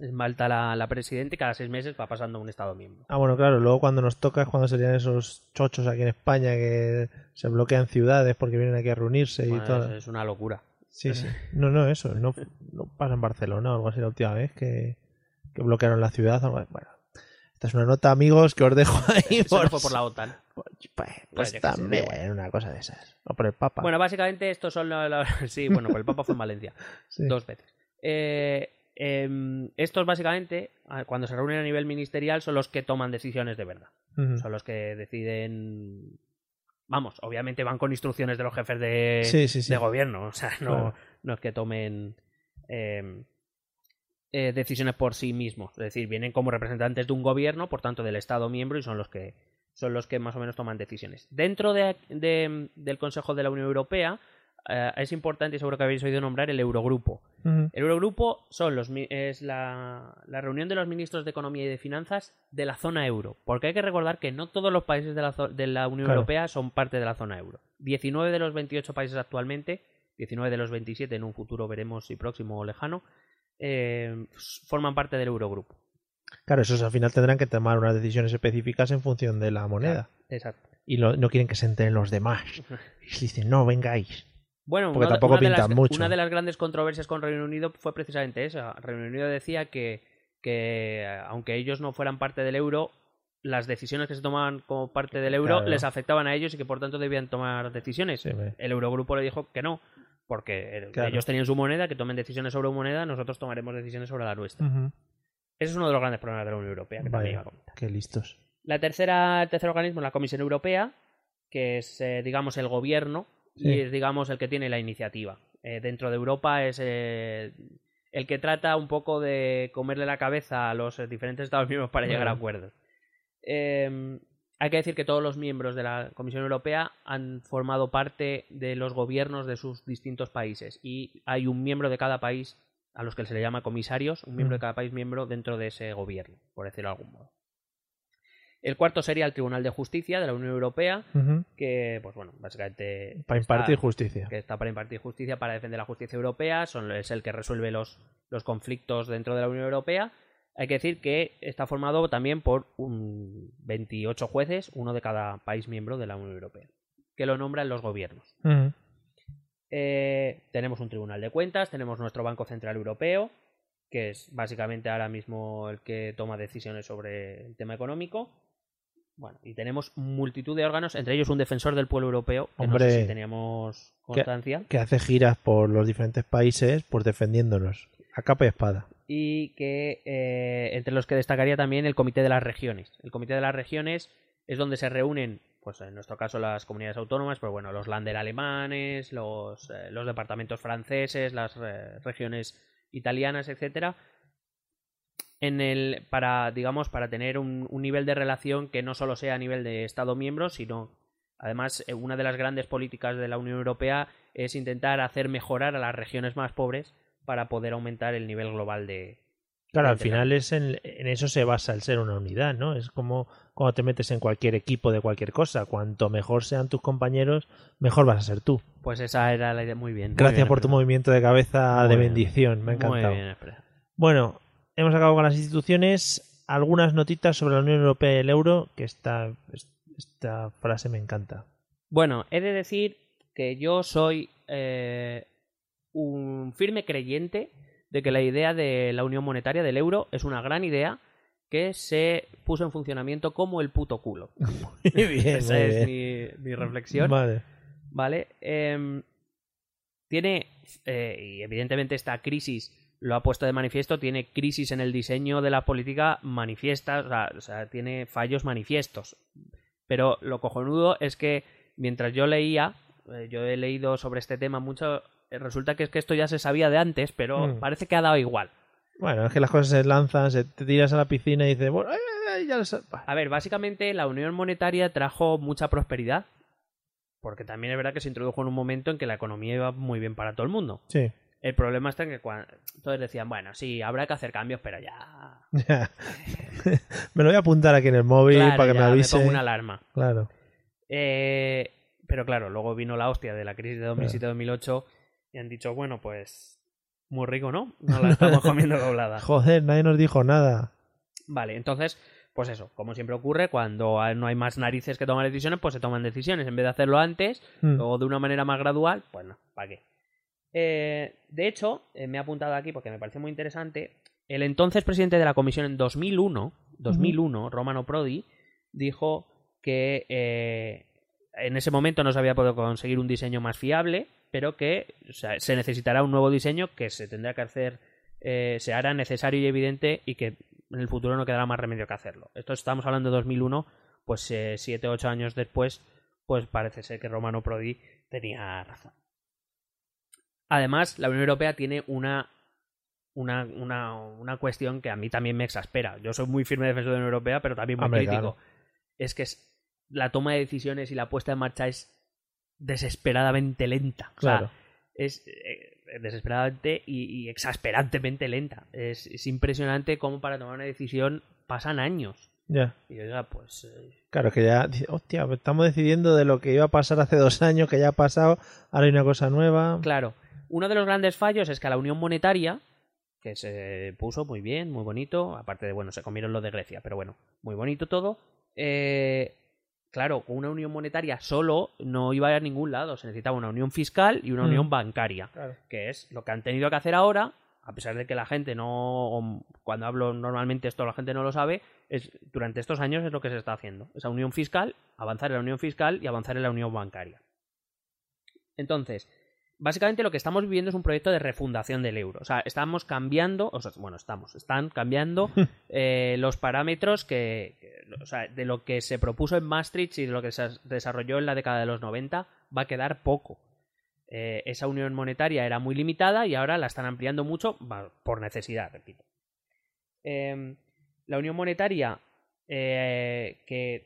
Es Malta la, la presidenta y cada seis meses va pasando a un Estado miembro. Ah, bueno, claro, luego cuando nos toca es cuando serían esos chochos aquí en España que se bloquean ciudades porque vienen aquí a reunirse y todo. es, una locura. Sí, sí. No, no, eso. No, no pasa en Barcelona o algo así la última vez que, que bloquearon la ciudad. Bueno, esta es una nota, amigos, que os dejo ahí. Eso no por- fue por la OTAN. Pues, pues también, igual. una cosa de esas. O por el Papa. Bueno, básicamente estos son los... Sí, bueno, pues el Papa fue en Valencia. Sí. Dos veces. Eh, em, estos básicamente, cuando se reúnen a nivel ministerial, son los que toman decisiones de verdad. Son los que deciden... Vamos, obviamente van con instrucciones de los jefes de, Sí, sí, sí. de gobierno. O sea, no, Claro. no es que tomen eh, eh, decisiones por sí mismos. Es decir, vienen como representantes de un gobierno, por tanto del Estado miembro, y son los que son los que más o menos toman decisiones. Dentro de, de, del Consejo de la Unión Europea eh, es importante, y seguro que habéis oído nombrar, el Eurogrupo. El Eurogrupo son los, es la, la reunión de los ministros de Economía y de Finanzas de la zona euro. Porque hay que recordar que no todos los países de la, de la Unión Claro. Europea son parte de la zona euro. 19 de los 28 países actualmente, 19 de los 27 en un futuro veremos si próximo o lejano, eh, forman parte del Eurogrupo. Claro, esos al final tendrán que tomar unas decisiones específicas en función de la moneda. Exacto. Y lo- no quieren que se enteren los demás. Y dicen, no, vengáis. Bueno, Porque una, de- tampoco una de las, mucho. una de las grandes controversias con Reino Unido fue precisamente esa. Reino Unido decía que, que eh, aunque ellos no fueran parte del euro, las decisiones que se tomaban como parte del euro Claro. les afectaban a ellos y que por tanto debían tomar decisiones. Sí, me- El Eurogrupo le dijo que no, porque Claro. ellos tenían su moneda, que tomen decisiones sobre moneda, nosotros tomaremos decisiones sobre la nuestra. Ese es uno de los grandes problemas de la Unión Europea, que Vaya, qué listos. La tercera, el tercer organismo es la Comisión Europea, que es, eh, digamos, el gobierno Sí. y es, digamos, el que tiene la iniciativa. Eh, dentro de Europa es eh, el que trata un poco de comerle la cabeza a los diferentes Estados miembros para llegar a acuerdos. Hay que decir que todos los miembros de la Comisión Europea han formado parte de los gobiernos de sus distintos países y hay un miembro de cada país a los que se le llama comisarios, un miembro de Mm. cada país miembro dentro de ese gobierno, por decirlo de algún modo. El cuarto sería el Tribunal de Justicia de la Unión Europea, que, pues bueno, básicamente... Para está- impartir justicia. que está para impartir justicia, para defender la justicia europea, son, es el que resuelve los, los conflictos dentro de la Unión Europea. Hay que decir que está formado también por un 28 jueces, uno de cada país miembro de la Unión Europea, que lo nombran los gobiernos. Eh, tenemos un Tribunal de Cuentas, tenemos nuestro Banco Central Europeo, que es básicamente ahora mismo el que toma decisiones sobre el tema económico. Bueno, y tenemos multitud de órganos, entre ellos un defensor del pueblo europeo, que no Hombre, sé si teníamos constancia. Que hace giras por los diferentes países, pues defendiéndonos. A capa y espada. y que eh, entre los que destacaría también el Comité de las Regiones. El Comité de las Regiones es donde se reúnen, pues en nuestro caso las comunidades autónomas, pero bueno, los lander alemanes, los, eh, los departamentos franceses, las eh, regiones italianas, etcétera, en el para digamos para tener un, un nivel de relación que no solo sea a nivel de Estado miembro, sino además eh, una de las grandes políticas de la Unión Europea es intentar hacer mejorar a las regiones más pobres para poder aumentar el nivel global de Claro, al final es en, en eso se basa el ser una unidad, ¿no? Es como cuando te metes en cualquier equipo de cualquier cosa. Cuanto mejor sean tus compañeros, mejor vas a ser tú. Pues esa era la idea. Muy bien. muy Gracias bien por tu movimiento de cabeza Muy de bien. bendición. Me ha encantado. Muy bien. Bueno, hemos acabado con las instituciones. Algunas notitas sobre la Unión Europea y el euro, que esta, esta frase me encanta. Bueno, he de decir que yo soy eh, un firme creyente de que la idea de la unión monetaria del euro es una gran idea que se puso en funcionamiento como el puto culo. Muy bien, Esa muy es bien. mi, mi reflexión. Vale. ¿Vale? Em, tiene, eh, y evidentemente esta crisis lo ha puesto de manifiesto, tiene crisis en el diseño de la política manifiesta, o sea, o sea, tiene fallos manifiestos. Pero lo cojonudo es que mientras yo leía, eh, yo he leído sobre este tema mucho, resulta que es que esto ya se sabía de antes, pero Mm. parece que ha dado igual. Bueno, es que las cosas se lanzan, se te tiras a la piscina y dices, bueno, ay, ay, ay, ya lo. A ver, básicamente la unión monetaria trajo mucha prosperidad, porque también es verdad que se introdujo en un momento en que la economía iba muy bien para todo el mundo. Sí. El problema está en que cuando... todos decían, bueno, sí, habrá que hacer cambios, pero ya... Ya. me lo voy a apuntar aquí en el móvil Claro, para que me avise. pongo una alarma. Claro. Eh, pero claro, luego vino la hostia de la crisis de 2007-2008 y han dicho, bueno, pues muy rico, ¿no? No la estamos comiendo doblada. Joder, nadie nos dijo nada. Vale, entonces, pues eso, como siempre ocurre, cuando no hay más narices que tomar decisiones, pues se toman decisiones. En vez de hacerlo antes Mm. o de una manera más gradual, pues no, ¿para qué? Eh, de hecho, eh, me he apuntado aquí porque me parece muy interesante. El entonces presidente de la comisión en 2001, 2001 Romano Prodi, dijo que eh, en ese momento no se había podido conseguir un diseño más fiable, pero que o sea, se necesitará un nuevo diseño que se tendrá que hacer, eh, se hará necesario y evidente y que en el futuro no quedará más remedio que hacerlo. Esto estamos hablando de 2001, pues eh, siete o ocho años después, pues parece ser que Romano Prodi tenía razón. Además, la Unión Europea tiene una, una, una, una cuestión que a mí también me exaspera. Yo soy muy firme defensor de la Unión Europea, pero también muy Hombre, crítico. claro. Es que es- la toma de decisiones y la puesta en marcha es desesperadamente lenta. O sea, Claro. es eh, desesperadamente y, y exasperantemente lenta. Es, es impresionante cómo para tomar una decisión pasan años. Ya. Y oiga, pues eh, Claro, que ya, hostia, estamos decidiendo de lo que iba a pasar hace dos años, que ya ha pasado, ahora hay una cosa nueva. Claro, uno de los grandes fallos es que a la Unión Monetaria, que se puso muy bien, muy bonito, aparte de, bueno, se comieron lo de Grecia, pero bueno, muy bonito todo, eh, claro, con una Unión Monetaria solo no iba a ningún lado, se necesitaba una unión fiscal y una Mm. unión bancaria, Claro. que es lo que han tenido que hacer ahora, a pesar de que la gente no, cuando hablo normalmente esto la gente no lo sabe, es durante estos años es lo que se está haciendo, esa unión fiscal, avanzar en la unión fiscal y avanzar en la unión bancaria. Entonces, básicamente lo que estamos viviendo es un proyecto de refundación del euro. O sea, estamos cambiando, o sea, bueno, estamos, están cambiando eh, los parámetros que, que- o sea, de lo que se propuso en Maastricht y de lo que se desarrolló en la década de los 90 va a quedar poco. Eh, esa unión monetaria era muy limitada y ahora la están ampliando mucho por necesidad, repito. Em, la unión monetaria eh, que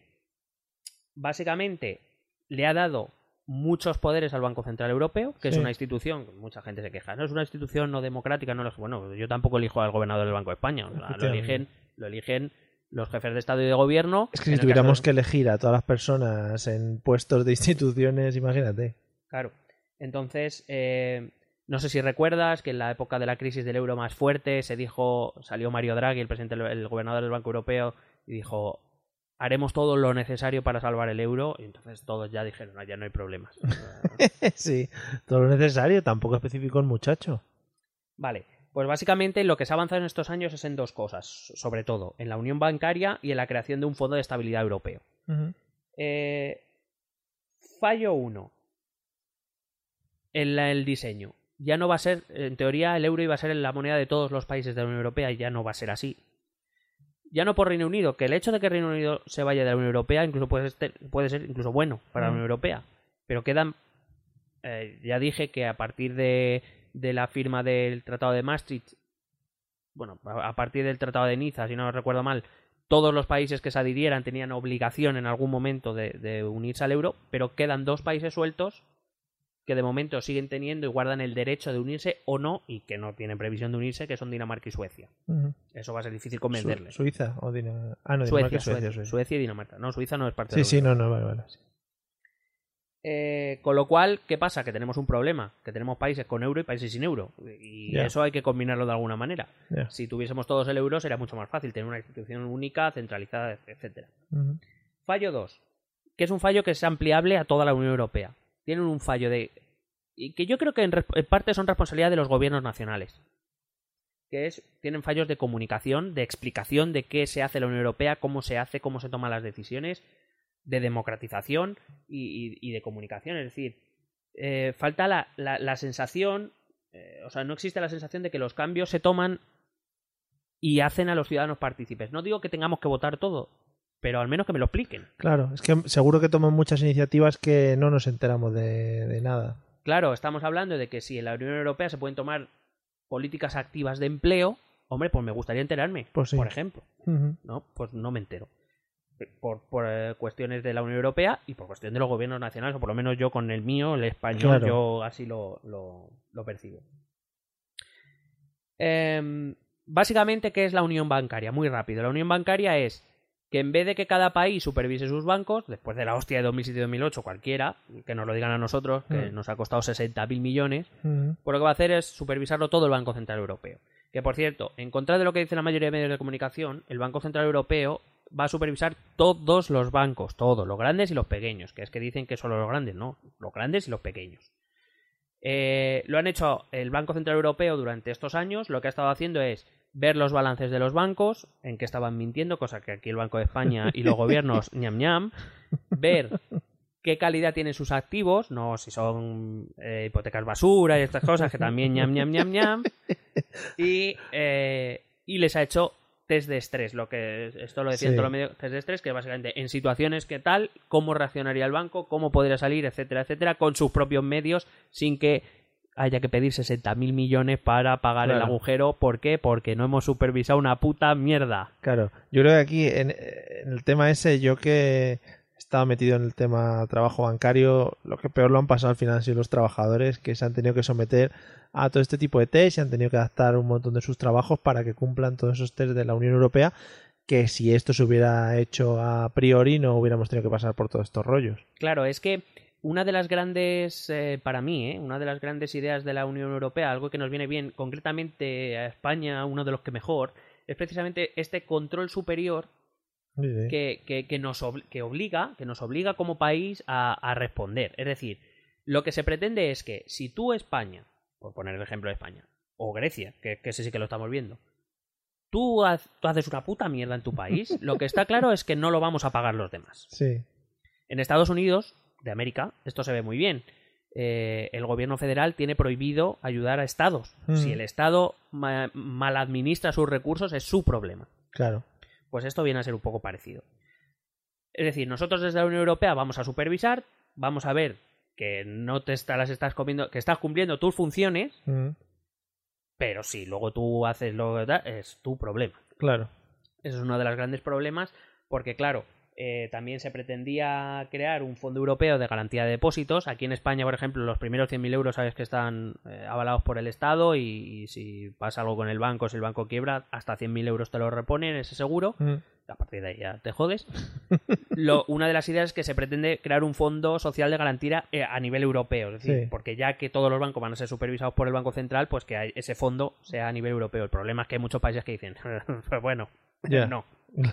básicamente le ha dado muchos poderes al Banco Central Europeo, que es una institución, mucha gente se queja, no es una institución no democrática, no lo- bueno, yo tampoco elijo al gobernador del Banco de España, o sea, lo eligen, lo eligen los jefes de Estado y de gobierno. Es que si tuviéramos caso- que elegir a todas las personas en puestos de instituciones, imagínate. Claro. Entonces, eh, no sé si recuerdas que en la época de la crisis del euro más fuerte se dijo, salió Mario Draghi, el presidente, el gobernador del Banco Europeo, y dijo, haremos todo lo necesario para salvar el euro, y entonces todos ya dijeron, "Ah, ya no hay problemas. sí, todo lo necesario, tampoco especificó el muchacho. Vale, pues básicamente lo que se ha avanzado en estos años es en dos cosas, sobre todo, en la unión bancaria y en la creación de un fondo de estabilidad europeo. Eh, fallo 1. En la- el diseño. Ya no va a ser, en teoría, el euro iba a ser la moneda de todos los países de la Unión Europea y ya no va a ser así. Ya no por Reino Unido, que el hecho de que Reino Unido se vaya de la Unión Europea incluso puede ser, puede ser incluso bueno para la. Unión Europea. Pero quedan, eh, ya dije que a partir de, de la firma del Tratado de Maastricht, bueno, a a partir del Tratado de Niza, si no recuerdo mal, todos los países que se adhirieran tenían obligación en algún momento de, de unirse al euro, pero quedan dos países sueltos que de momento siguen teniendo y guardan el derecho de unirse o no y que no tienen previsión de unirse, que son Dinamarca y Suecia. Eso va a ser difícil Su- convencerles. Suiza o Dinamarca. Ah, no, Suecia, Dinamarca, Suecia, Suecia, Suecia. Suecia y Dinamarca. No, Suiza no es parte Sí, de la sí, Unión. no, no, vale, vale. sí. Eh, con lo cual, ¿qué pasa? Que tenemos un problema, que tenemos países con euro y países sin euro. Y eso hay que combinarlo de alguna manera. Si tuviésemos todos el euro sería mucho más fácil tener una institución única, centralizada, etcétera. Ujú. Fallo 2, que es un fallo que es ampliable a toda la Unión Europea. Tienen un fallo de... y que yo creo que en, en parte son responsabilidad de los gobiernos nacionales. Que es, tienen fallos de comunicación, de explicación de qué se hace la Unión Europea, cómo se hace, cómo se toman las decisiones, de democratización y de comunicación. Es decir, eh, falta la, la- la sensación, eh, o sea, no existe la sensación de que los cambios se toman y hacen a los ciudadanos partícipes. No digo que tengamos que votar todo, pero al menos que me lo expliquen. Claro, es que seguro que toman muchas iniciativas que no nos enteramos de, de nada. Claro, estamos hablando de que si en la Unión Europea se pueden tomar políticas activas de empleo, hombre, pues me gustaría enterarme, Pues sí. por ejemplo. No, pues no me entero. Por, por, eh, cuestiones de la Unión Europea y por cuestión de los gobiernos nacionales, o por lo menos yo con el mío, el español, Claro. yo así lo, lo, lo percibo. Em, básicamente, ¿qué es la unión bancaria? Muy rápido. La unión bancaria es que en vez de que cada país supervise sus bancos, después de la hostia de 2007 y 2008, cualquiera, que nos lo digan a nosotros, que Mm. nos ha costado 60.000 millones, Ujú. pues lo que va a hacer es supervisarlo todo el Banco Central Europeo. Que por cierto, en contra de lo que dice la mayoría de medios de comunicación, el Banco Central Europeo va a supervisar todos los bancos, todos, los grandes y los pequeños, que es que dicen que solo los grandes, no, los grandes y los pequeños. Eh, lo han hecho el Banco Central Europeo durante estos años, lo que ha estado haciendo es ver los balances de los bancos, en que estaban mintiendo, cosa que aquí el Banco de España y los gobiernos ñam ñam, ver qué calidad tienen sus activos, no si son eh, hipotecas basura y estas cosas, que también ñam ñam ñam ñam, y, eh, y les ha hecho test de estrés, lo que esto lo Sí. todos los medios, test de estrés, que básicamente en situaciones que tal, cómo reaccionaría el banco, cómo podría salir, etcétera, etcétera, con sus propios medios, sin que haya que pedir 60.000 millones para pagar el agujero. ¿Por qué? Porque no hemos supervisado una puta mierda. Claro, yo creo que aquí en, en el tema ese, yo que estaba metido en el tema trabajo bancario, lo que peor lo han pasado al final han sido los trabajadores que se han tenido que someter a todo este tipo de test y han tenido que adaptar un montón de sus trabajos para que cumplan todos esos test de la Unión Europea que si esto se hubiera hecho a priori no hubiéramos tenido que pasar por todos estos rollos. Claro, es que una de las grandes, eh, para mí, ¿eh? una de las grandes ideas de la Unión Europea, algo que nos viene bien, concretamente a España, uno de los que mejor, es precisamente este control superior Sí, sí. que, que, que nos obli- que obliga, que nos obliga como país a, a responder. Es decir, lo que se pretende es que si tú España, por poner el ejemplo de España, o Grecia, que, que ese sí que lo estamos viendo, tú, tú haces una puta mierda en tu país, lo que está claro es que no lo vamos a pagar los demás. Sí, En Estados Unidos, de América, esto se ve muy bien. Eh, el gobierno federal tiene prohibido ayudar a estados. Mm. Si el estado ma- mal administra sus recursos, es su problema. claro. Pues esto viene a ser un poco parecido. Es decir, nosotros desde la Unión Europea vamos a supervisar, vamos a ver que no te está- las estás comiendo, que estás cumpliendo tus funciones, Mm, pero si luego tú haces lo es tu problema. claro. Eso es uno de los grandes problemas, porque claro, eh, también se pretendía crear un fondo europeo de garantía de depósitos. Aquí en España, por ejemplo, los primeros 100.000 euros sabes que están eh, avalados por el Estado y, y si pasa algo con el banco, si el banco quiebra, hasta 100.000 euros te lo reponen ese seguro. Mm, A partir de ahí ya te jodes. Lo- una de las ideas es que se pretende crear un fondo social de garantía eh, a nivel europeo. Es decir, Sí. porque ya que todos los bancos van a ser supervisados por el Banco Central, pues que hay- ese fondo sea a nivel europeo. El problema es que hay muchos países que dicen, pues bueno, Ya. no.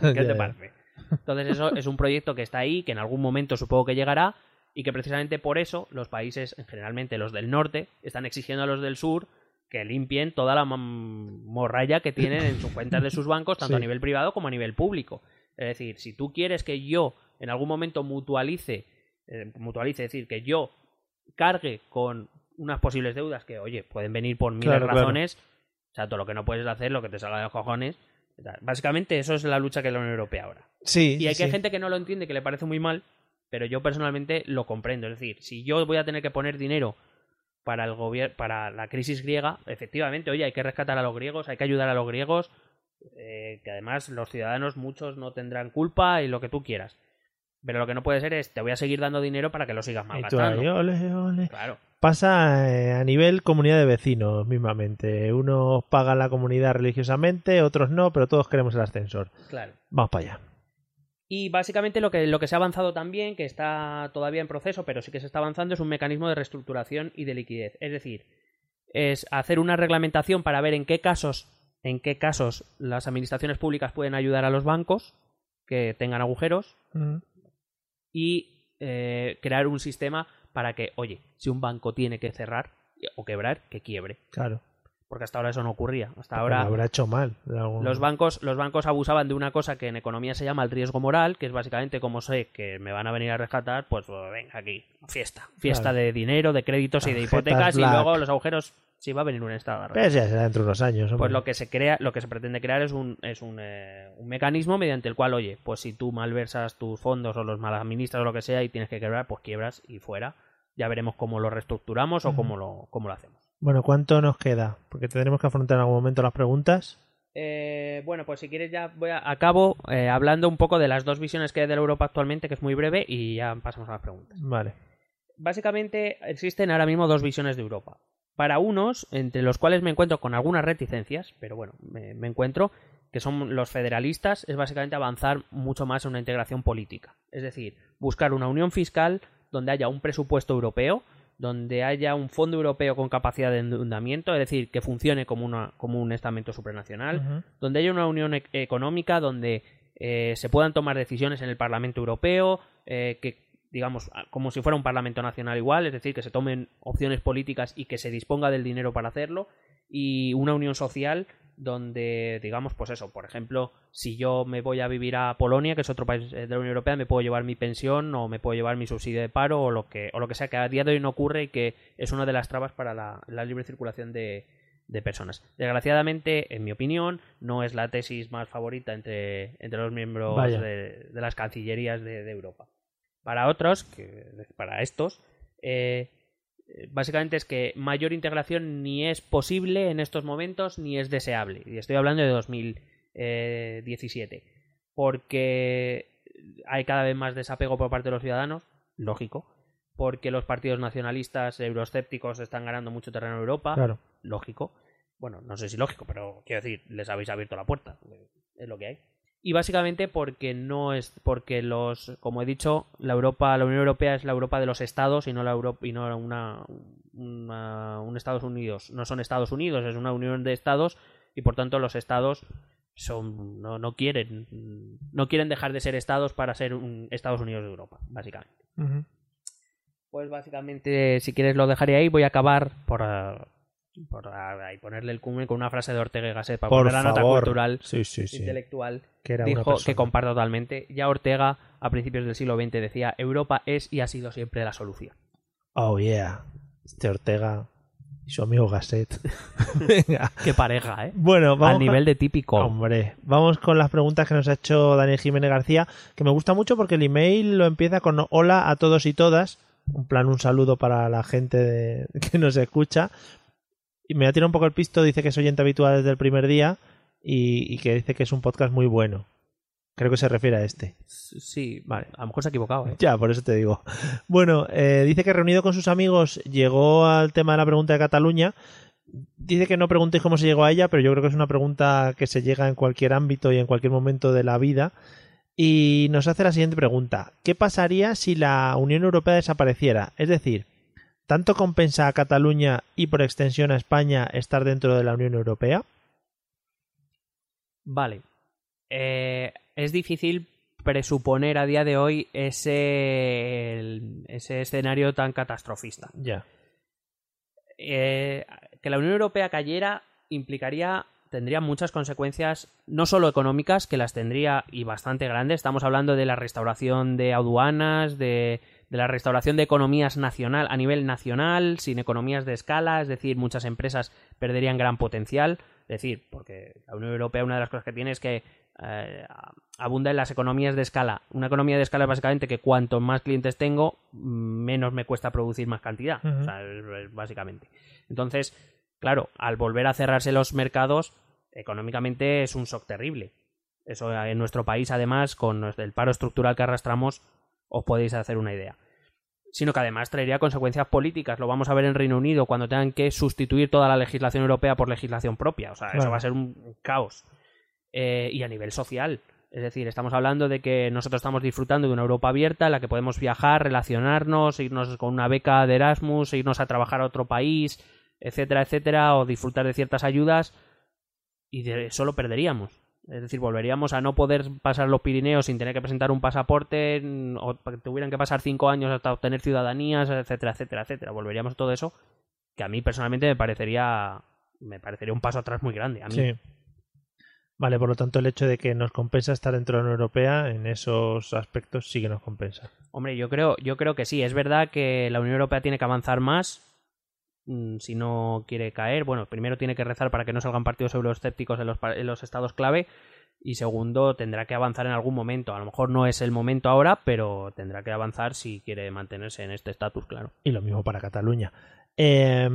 ¿Qué te parece? Entonces eso es un proyecto que está ahí, que en algún momento supongo que llegará y que precisamente por eso los países, generalmente los del norte, están exigiendo a los del sur que limpien toda la morralla que tienen en sus cuentas de sus bancos, tanto a nivel privado como a nivel público. Es decir, si tú quieres que yo en algún momento mutualice, eh, mutualice, es decir, que yo cargue con unas posibles deudas que, oye, pueden venir por miles claro. razones, o sea, todo lo que no puedes hacer, lo que te salga de los cojones. Básicamente eso es la lucha que la Unión Europea ahora. Sí, Y hay sí. que gente que no lo entiende, que le parece muy mal, pero yo personalmente lo comprendo. Es decir, si yo voy a tener que poner dinero para el gobierno, para la crisis griega, efectivamente, oye, hay que rescatar a los griegos, hay que ayudar a los griegos, eh, que además los ciudadanos muchos no tendrán culpa y lo que tú quieras. Pero lo que no puede ser es, te voy a seguir dando dinero para que lo sigas ahí, malgastando. ole, ole. Claro. Pasa eh, a nivel comunidad de vecinos mismamente. Unos pagan la comunidad religiosamente, otros no, pero todos queremos el ascensor. Claro. Vamos para allá. Y básicamente lo que, lo que se ha avanzado también, que está todavía en proceso, pero sí que se está avanzando, es un mecanismo de reestructuración y de liquidez. Es decir, es hacer una reglamentación para ver en qué casos, en qué casos las administraciones públicas pueden ayudar a los bancos que tengan agujeros y eh, crear un sistema para que, oye, si un banco tiene que cerrar o quebrar, que quiebre. Claro. Porque hasta ahora eso no ocurría. Hasta ahora lo habrá hecho mal. algún- los bancos, los bancos abusaban de una cosa que en economía se llama el riesgo moral, que es básicamente como sé que me van a venir a rescatar, pues, pues, venga aquí, fiesta. Fiesta Claro. de dinero, de créditos y de hipotecas y luego los agujeros si va a venir un estado de alarma. Pero ya será dentro de unos años. Pues lo que se crea, lo que se pretende crear es un, es un, eh, un mecanismo mediante el cual, oye, pues si tú malversas tus fondos o los maladministras o lo que sea y tienes que quebrar, pues quiebras y fuera. Ya veremos cómo lo reestructuramos o cómo lo, cómo lo hacemos. Bueno, ¿cuánto nos queda? Porque tendremos que afrontar en algún momento las preguntas. Eh, bueno, pues si quieres ya voy a acabo eh, hablando un poco de las dos visiones que hay de la Europa actualmente, que es muy breve, y ya pasamos a las preguntas. Vale. Básicamente existen ahora mismo dos visiones de Europa. Para unos, entre los cuales me encuentro con algunas reticencias, pero bueno, me, me encuentro, que son los federalistas, es básicamente avanzar mucho más en una integración política. Es decir, buscar una unión fiscal donde haya un presupuesto europeo, donde haya un fondo europeo con capacidad de endeudamiento, es decir, que funcione como, una, como un estamento supranacional, donde haya una unión e- económica, donde eh, se puedan tomar decisiones en el Parlamento Europeo, eh, que digamos como si fuera un Parlamento nacional igual, es decir, que se tomen opciones políticas y que se disponga del dinero para hacerlo, y una unión social donde, digamos, pues eso, por ejemplo, si yo me voy a vivir a Polonia, que es otro país eh, de la Unión Europea, me puedo llevar mi pensión o me puedo llevar mi subsidio de paro o lo que, o lo que sea, que a día de hoy no ocurre y que es una de las trabas para la, la libre circulación de, de personas. Desgraciadamente, en mi opinión, no es la tesis más favorita entre, entre los miembros de, de las cancillerías de, de Europa. Para otros, que, para estos, eh, Eh, Básicamente es que mayor integración ni es posible en estos momentos ni es deseable. Y estoy hablando de 2017. Porque hay cada vez más desapego por parte de los ciudadanos, lógico. Porque los partidos nacionalistas euroescépticos están ganando mucho terreno en Europa, Claro. lógico. Bueno, no sé si lógico, pero quiero decir, les habéis abierto la puerta. Es lo que hay. Y básicamente porque no es porque los como he dicho, la Europa, la Unión Europea es la Europa de los estados y no la Europa y no una, una- un Estados Unidos, no son Estados Unidos, es una unión de estados y por tanto los estados son no, no quieren no quieren dejar de ser estados para ser un Estados Unidos de Europa, básicamente. Pues básicamente, si quieres lo dejaré ahí. Voy a acabar por, por ahí ponerle el cumen con una frase de Ortega y Gasset para Por poner la nota cultural Sí, sí, sí. intelectual. Que era Dijo que comparto totalmente. Ya Ortega, a principios del siglo XX, decía: Europa es y ha sido siempre la solución. Oh, yeah. Este Ortega y su amigo Gasset. Venga. Qué pareja, ¿eh? Bueno, vamos. Al nivel de típico. Hombre, vamos con las preguntas que nos ha hecho Daniel Jiménez García, que me gusta mucho porque el email lo empieza con hola a todos y todas, un plan, un saludo para la gente de- que nos escucha. Y me ha tirado un poco el pisto, dice que es oyente habitual desde el primer día y, y que dice que es un podcast muy bueno. Creo que se refiere a este. Sí, vale. A lo mejor se ha equivocado, ¿eh? Ya, por eso te digo. Bueno, eh, dice que reunido con sus amigos llegó al tema de la pregunta de Cataluña. Dice que no preguntéis cómo se llegó a ella, pero yo creo que es una pregunta que se llega en cualquier ámbito y en cualquier momento de la vida. Y nos hace la siguiente pregunta. ¿Qué pasaría si la Unión Europea desapareciera? Es decir, ¿tanto compensa a Cataluña y por extensión a España estar dentro de la Unión Europea? Vale. Eh, es difícil presuponer a día de hoy ese, el- ese escenario tan catastrofista. Ya. Eh, que la Unión Europea cayera implicaría tendría muchas consecuencias no solo económicas que las tendría y bastante grandes estamos hablando de la restauración de aduanas de, de la restauración de economías nacional a nivel nacional sin economías de escala es decir muchas empresas perderían gran potencial. Es decir porque la Unión Europea una de las cosas que tiene es que eh, abunda en las economías de escala. Una economía de escala es básicamente que cuanto más clientes tengo menos me cuesta producir más cantidad. O sea, básicamente. Entonces, claro, al volver a cerrarse los mercados, económicamente es un shock terrible. Eso en nuestro país, además, con el paro estructural que arrastramos, os podéis hacer una idea. Sino que además traería consecuencias políticas. Lo vamos a ver en Reino Unido cuando tengan que sustituir toda la legislación europea por legislación propia. O sea, eso va a ser un caos. Eh, y a nivel social. Es decir, estamos hablando de que nosotros estamos disfrutando de una Europa abierta en la que podemos viajar, relacionarnos, irnos con una beca de Erasmus, irnos a trabajar a otro país, etcétera, etcétera, o disfrutar de ciertas ayudas y de eso lo perderíamos. Es decir, volveríamos a no poder pasar los Pirineos sin tener que presentar un pasaporte mm, o que tuvieran que pasar cinco años hasta obtener ciudadanías, etcétera, etcétera, etcétera. Volveríamos a todo eso que a mí personalmente me parecería me parecería un paso atrás muy grande. A mí. Sí. Vale, por lo tanto, el hecho de que nos compensa estar dentro de la Unión Europea en esos aspectos sí que nos compensa. Hombre, yo creo, yo creo que sí. Es verdad que la Unión Europea tiene que avanzar más si no quiere caer. Bueno, primero tiene que rezar para que no salgan partidos euroescépticos en los, en los estados clave. Y segundo, tendrá que avanzar en algún momento. A lo mejor no es el momento ahora, pero tendrá que avanzar si quiere mantenerse en este estatus, claro. Y lo mismo para Cataluña. Eh,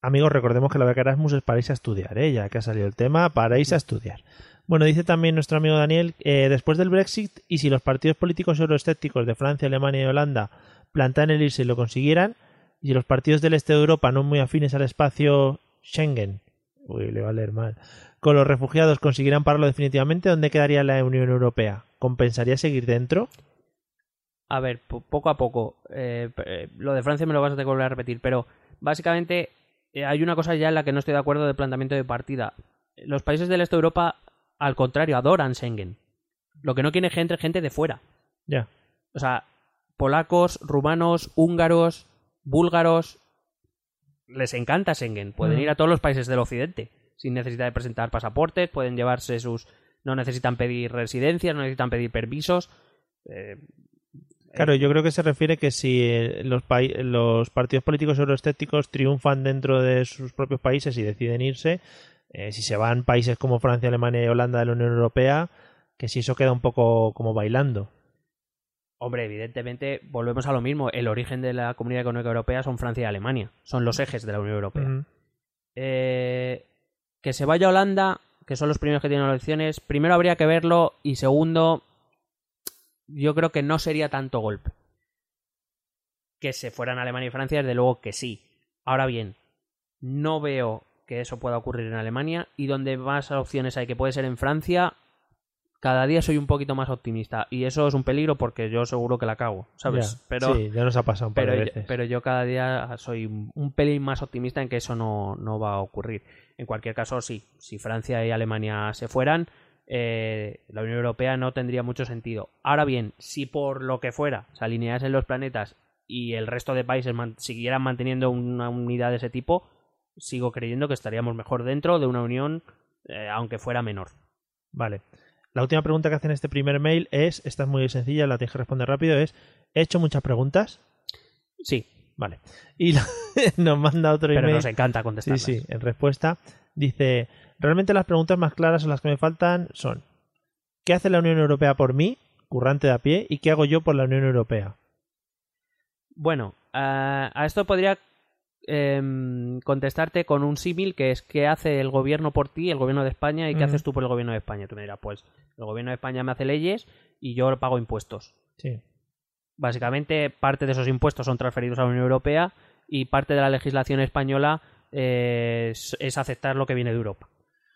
amigos, recordemos que la beca Erasmus es para irse a estudiar, ¿eh? ya que ha salido el tema, para irse a estudiar. Bueno, dice también nuestro amigo Daniel, eh, después del Brexit y si los partidos políticos euroescépticos de Francia, Alemania y Holanda plantean el irse y lo consiguieran, y los partidos del este de Europa no muy afines al espacio Schengen, uy, le va a leer mal, con los refugiados consiguieran pararlo definitivamente, ¿dónde quedaría la Unión Europea? ¿Compensaría seguir dentro? A ver, po- poco a poco. eh, eh, lo de Francia me lo vas a tener que volver a repetir, pero básicamente eh, hay una cosa ya en la que no estoy de acuerdo del planteamiento de partida. Los países del este de Europa, al contrario, adoran Schengen. Lo que no quiere gente, gente de fuera. Ya. O sea, polacos, rumanos, húngaros, búlgaros, les encanta Schengen. Pueden ir a todos los países del occidente sin necesidad de presentar pasaportes, pueden llevarse sus... No necesitan pedir residencias, no necesitan pedir permisos. eh, Claro, yo creo que se refiere que si eh, los, pai- los partidos políticos euroescépticos triunfan dentro de sus propios países y deciden irse, eh, si se van países como Francia, Alemania y Holanda de la Unión Europea, que si eso queda un poco como bailando. Hombre, evidentemente, volvemos a lo mismo. El origen de la Comunidad Económica Europea son Francia y Alemania. Son los ejes de la Unión Europea. Eh, que se vaya a Holanda, que son los primeros que tienen elecciones, primero habría que verlo y segundo, yo creo que no sería tanto golpe. Que se fueran Alemania y Francia, desde luego que sí. Ahora bien, no veo que eso pueda ocurrir en Alemania y donde más opciones hay que puede ser en Francia, cada día soy un poquito más optimista y eso es un peligro porque yo seguro que la cago, ¿sabes? Ya, Pero sí, ya nos ha pasado un par pero, de yo- veces. pero yo cada día soy un pelín más optimista en que eso no, no va a ocurrir. En cualquier caso, sí, si Francia y Alemania se fueran, eh, la Unión Europea no tendría mucho sentido. Ahora bien, si por lo que fuera se alineasen los planetas y el resto de países man- siguieran manteniendo una unidad de ese tipo, sigo creyendo que estaríamos mejor dentro de una unión, eh, aunque fuera menor. Vale. La última pregunta que hace en este primer mail es, esta es muy sencilla, la tienes que responder rápido, es, ¿he hecho muchas preguntas? Sí, Vale. Y la- nos manda otro pero email. nos encanta Sí, contestarlas. sí, en respuesta dice, realmente las preguntas más claras o las que me faltan son, ¿qué hace la Unión Europea por mí, currante de a pie, y qué hago yo por la Unión Europea? Bueno, a, a esto podría em, contestarte con un símil que es qué hace el gobierno por ti, el gobierno de España, y qué haces tú por el gobierno de España. Tú me dirás, pues el gobierno de España me hace leyes y yo pago impuestos. Sí. Básicamente, parte de esos impuestos son transferidos a la Unión Europea y parte de la legislación española eh, es, es aceptar lo que viene de Europa.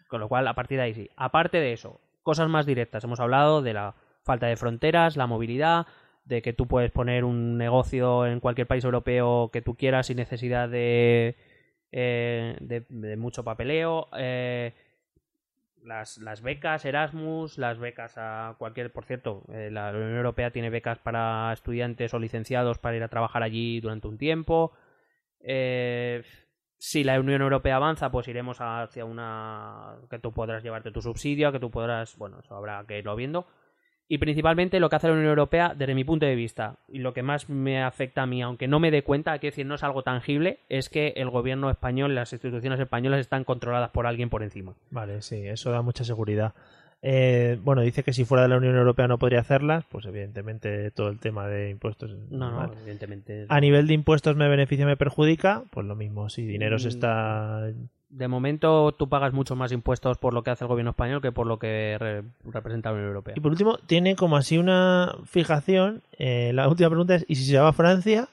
Con lo cual, a partir de ahí sí. Aparte de eso, cosas más directas. Hemos hablado de la falta de fronteras, la movilidad, de que tú puedes poner un negocio en cualquier país europeo que tú quieras sin necesidad de, eh, de, mucho papeleo. eh, las, las becas Erasmus, las becas a cualquier, por cierto, eh, la Unión Europea tiene becas para estudiantes o licenciados para ir a trabajar allí durante un tiempo. Eh, si la Unión Europea avanza, pues iremos hacia una que tú podrás llevarte tu subsidio, que tú podrás, bueno, eso habrá que irlo viendo. Y principalmente lo que hace la Unión Europea, desde mi punto de vista, y lo que más me afecta a mí, aunque no me dé cuenta, hay que decir, no es algo tangible, es que el gobierno español, las instituciones españolas están controladas por alguien por encima. Vale, sí, eso da mucha seguridad. Eh, bueno, dice que si fuera de la Unión Europea no podría hacerlas, pues evidentemente todo el tema de impuestos. es No, no, evidentemente. A nivel de impuestos me beneficia, me perjudica, pues lo mismo, si dinero se Mm. está... De momento tú pagas mucho más impuestos por lo que hace el gobierno español que por lo que re- representa la Unión Europea. Y por último, tiene como así una fijación, eh, la última pregunta es, ¿y si se va a Francia?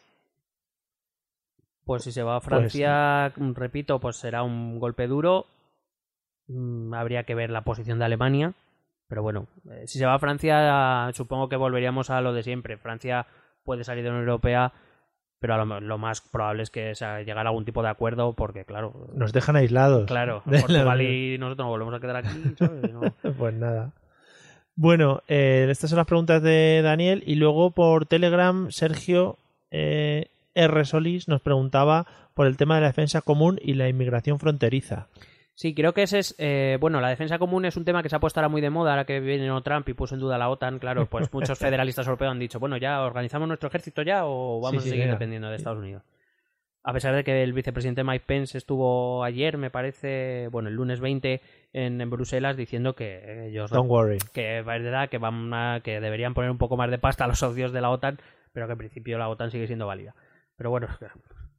Pues si se va a Francia, mm, repito, pues será un golpe duro. Mm, habría que ver la posición de Alemania. Pero bueno, eh, si se va a Francia, supongo que volveríamos a lo de siempre. Francia puede salir de la Unión Europea, pero a lo, lo más probable es que se llegar a algún tipo de acuerdo, porque claro, Nos dejan aislados. claro, la Portugal Unión. y nosotros nos volvemos a quedar aquí, ¿sabes? No. Pues nada. Bueno, eh, estas son las preguntas de Daniel y luego por Telegram Sergio eh, R. Solís nos preguntaba por el tema de la defensa común y la inmigración fronteriza. Sí, creo que ese es. eh, bueno, la defensa común es un tema que se ha puesto ahora muy de moda, ahora que vino Trump y puso en duda la OTAN. Claro, pues muchos federalistas europeos han dicho, bueno, ya organizamos nuestro ejército ya o vamos Sí, a seguir dependiendo de Estados Unidos. A pesar de que el vicepresidente Mike Pence estuvo ayer, me parece, bueno, el lunes 20 en, en Bruselas diciendo que ellos Don't worry. que es verdad que van a- que deberían poner un poco más de pasta a los socios de la OTAN, pero que en principio la OTAN sigue siendo válida. Pero bueno,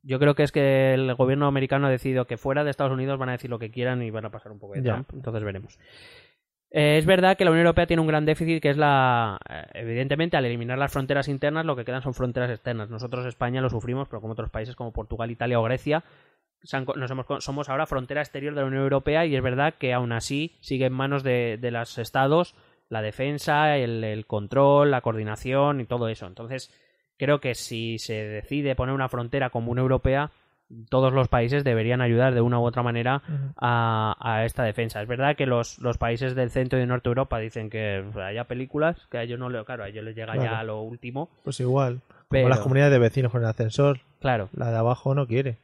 yo creo que es que el gobierno americano ha decidido que fuera de Estados Unidos van a decir lo que quieran y van a pasar un poco de Ya. Trump, entonces veremos. Eh, es verdad que la Unión Europea tiene un gran déficit que es la. eh, Evidentemente, al eliminar las fronteras internas, lo que quedan son fronteras externas. Nosotros, España, lo sufrimos, pero como otros países como Portugal, Italia o Grecia, nos hemos, somos ahora frontera exterior de la Unión Europea y es verdad que aún así sigue en manos de, de los estados la defensa, el, el control, la coordinación y todo eso. Entonces, creo que si se decide poner una frontera común europea, todos los países deberían ayudar de una u otra manera a, a esta defensa. Es verdad que los, los países del centro y de norte de Europa dicen que haya películas, que a ellos no le, claro, a ellos les llega Claro. ya lo último. Pues igual. Como Pero- las comunidades de vecinos con el ascensor, Claro, la de abajo no quiere.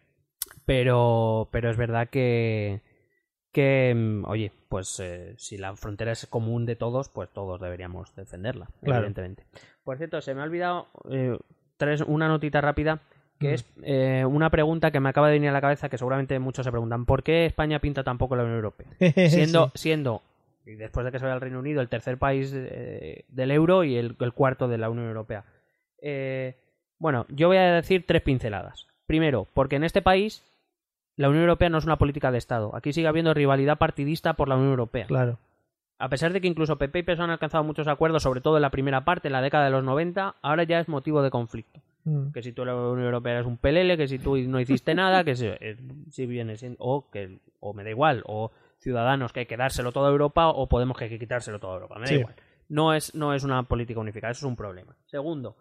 pero, pero es verdad que, que oye, pues eh, si la frontera es común de todos, pues todos deberíamos defenderla, Claro. evidentemente. Por cierto, se me ha olvidado eh, tres, una notita rápida, que Mm. es eh, una pregunta que me acaba de venir a la cabeza, que seguramente muchos se preguntan, ¿por qué España pinta tampoco la Unión Europea? Siendo, siendo y después de que se vaya al Reino Unido, el tercer país eh, del euro y el, el cuarto de la Unión Europea. Eh, bueno, yo voy a decir tres pinceladas. Primero, porque en este país la Unión Europea no es una política de Estado. Aquí sigue habiendo rivalidad partidista por la Unión Europea. Claro. A pesar de que incluso PP y PSOE han alcanzado muchos acuerdos, sobre todo en la primera parte, en la década de los 90, ahora ya es motivo de conflicto. Mm. Que si tú la Unión Europea eres un pelele, que si tú no hiciste nada, que si, eh, si viene siendo, o que o me da igual, o Ciudadanos que hay que dárselo todo a Europa, o Podemos que hay que quitárselo todo a Europa. Me da Sí. igual. No es, no es una política unificada, eso es un problema. Segundo,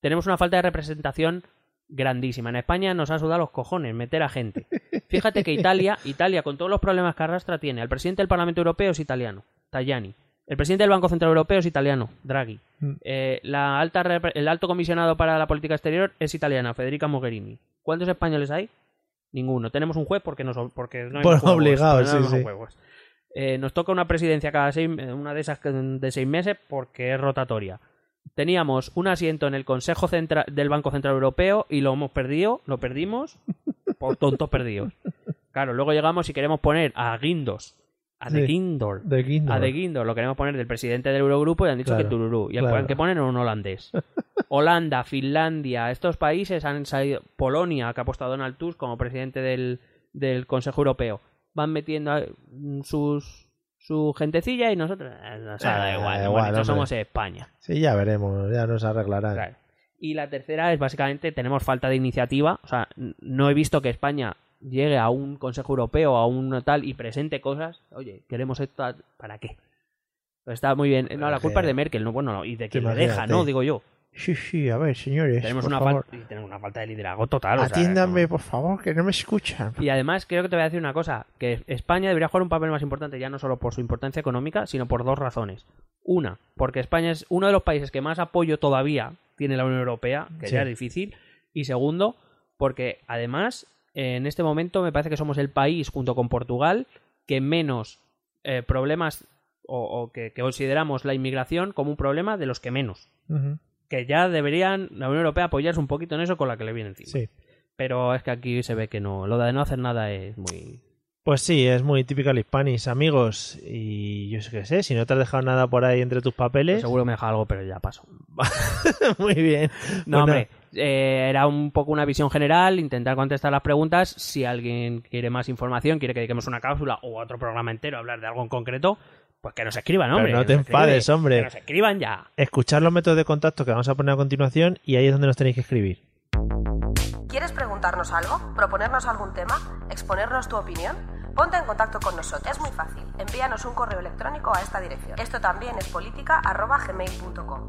tenemos una falta de representación grandísima. En España nos ha sudado los cojones meter a gente. Fíjate que Italia, Italia con todos los problemas que arrastra, tiene al presidente del Parlamento Europeo es italiano, Tajani. El presidente del Banco Central Europeo es italiano, Draghi. Mm. Eh, la alta el alto comisionado para la política exterior es italiana, Federica Mogherini. ¿Cuántos españoles hay? Ninguno. Tenemos un juez porque, nos, porque no hay Por juegos, no sí, juegos. Eh, nos toca una presidencia cada seis, eh, una de esas de seis meses porque es rotatoria. Teníamos un asiento en el Consejo Centra- del Banco Central Europeo y lo hemos perdido, lo perdimos por tontos perdidos. Claro, luego llegamos y queremos poner a Guindos, a. The Guindor, De Guindo. a De Guindos lo queremos poner del presidente del Eurogrupo y han dicho Claro, que Tururú. Y claro. el que ponen un holandés. Holanda, Finlandia, estos países han salido. Polonia, que ha puesto a Donald Tusk como presidente del, del Consejo Europeo. Van metiendo a- sus su gentecilla y nosotros. eh, nos da Eh, igual, da hemos igual, hombre. somos España. Sí, ya veremos, ya nos arreglarán. Claro. Y la tercera es básicamente tenemos falta de iniciativa. O sea, no he visto que España llegue a un Consejo Europeo, a un tal y presente cosas. Oye, queremos esto. ¿Para qué? Pues está muy bien. No, la culpa es de Merkel, no, bueno, no, y de quien le deja. ¿no? Digo yo. Sí, sí, a ver, señores. Tenemos por una, favor. tenemos una falta de liderazgo total. o sea, Atiéndanme, no- por favor, que no me escuchan. Y además creo que te voy a decir una cosa, que España debería jugar un papel más importante ya no solo por su importancia económica, sino por dos razones. Una, porque España es uno de los países que más apoyo todavía tiene la Unión Europea, que Sí. ya es difícil. Y segundo, porque además en este momento me parece que somos el país, junto con Portugal, que menos eh, problemas o, o que, que consideramos la inmigración como un problema de los que menos. Que ya deberían la Unión Europea apoyarse un poquito en eso con la que le viene encima. Sí. Pero es que aquí se ve que no. Lo de no hacer nada es muy. Pues sí, es muy típica el hispanis, amigos. Y yo sé que sé, si no te has dejado nada por ahí entre tus papeles. Seguro me deja algo, pero ya paso. muy bien. No, Bueno, hombre. Eh, era un poco una visión general, intentar contestar las preguntas. Si alguien quiere más información, quiere que dediquemos una cápsula o otro programa entero a hablar de algo en concreto, pues que nos escriban, Pero hombre. no te enfades, hombre. Que nos escriban ya. Escuchar los métodos de contacto que vamos a poner a continuación y ahí es donde nos tenéis que escribir. ¿Quieres preguntarnos algo? ¿Proponernos algún tema? ¿Exponernos tu opinión? Ponte en contacto con nosotros. Es muy fácil. Envíanos un correo electrónico a esta dirección. Esto también es política.gmail.com.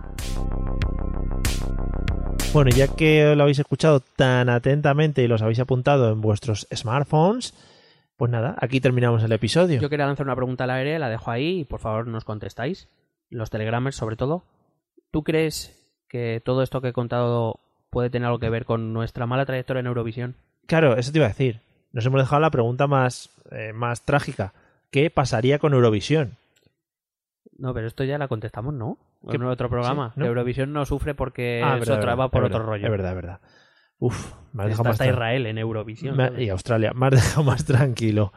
Bueno, ya que lo habéis escuchado tan atentamente y los habéis apuntado en vuestros smartphones, pues nada, aquí terminamos el episodio. Yo quería lanzar una pregunta al aire, la dejo ahí y por favor nos contestáis. Los telegramers, sobre todo. ¿Tú crees que todo esto que he contado puede tener algo que ver con nuestra mala trayectoria en Eurovisión? Claro, eso te iba a decir. Nos hemos dejado la pregunta más, eh, más trágica. ¿Qué pasaría con Eurovisión? No, pero esto ya la contestamos, ¿no? ¿Qué? En otro programa. Sí, ¿no? Eurovisión no sufre porque Ah, es verdad, otra, va por otro rollo. Es verdad, es verdad. Uf, me has dejado más hasta Israel en Eurovisión. y Australia. Me has dejado más tranquilo.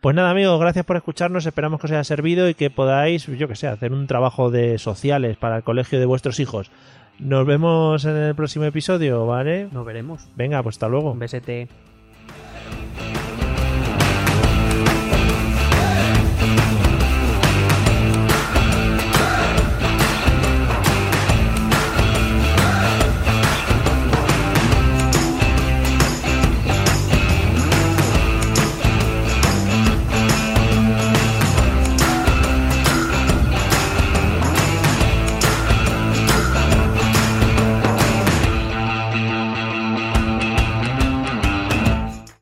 Pues nada, amigos, gracias por escucharnos. Esperamos que os haya servido y que podáis, yo que sé, hacer un trabajo de sociales para el colegio de vuestros hijos. Nos vemos en el próximo episodio, ¿vale? Nos veremos. Venga, pues hasta luego. Un besete.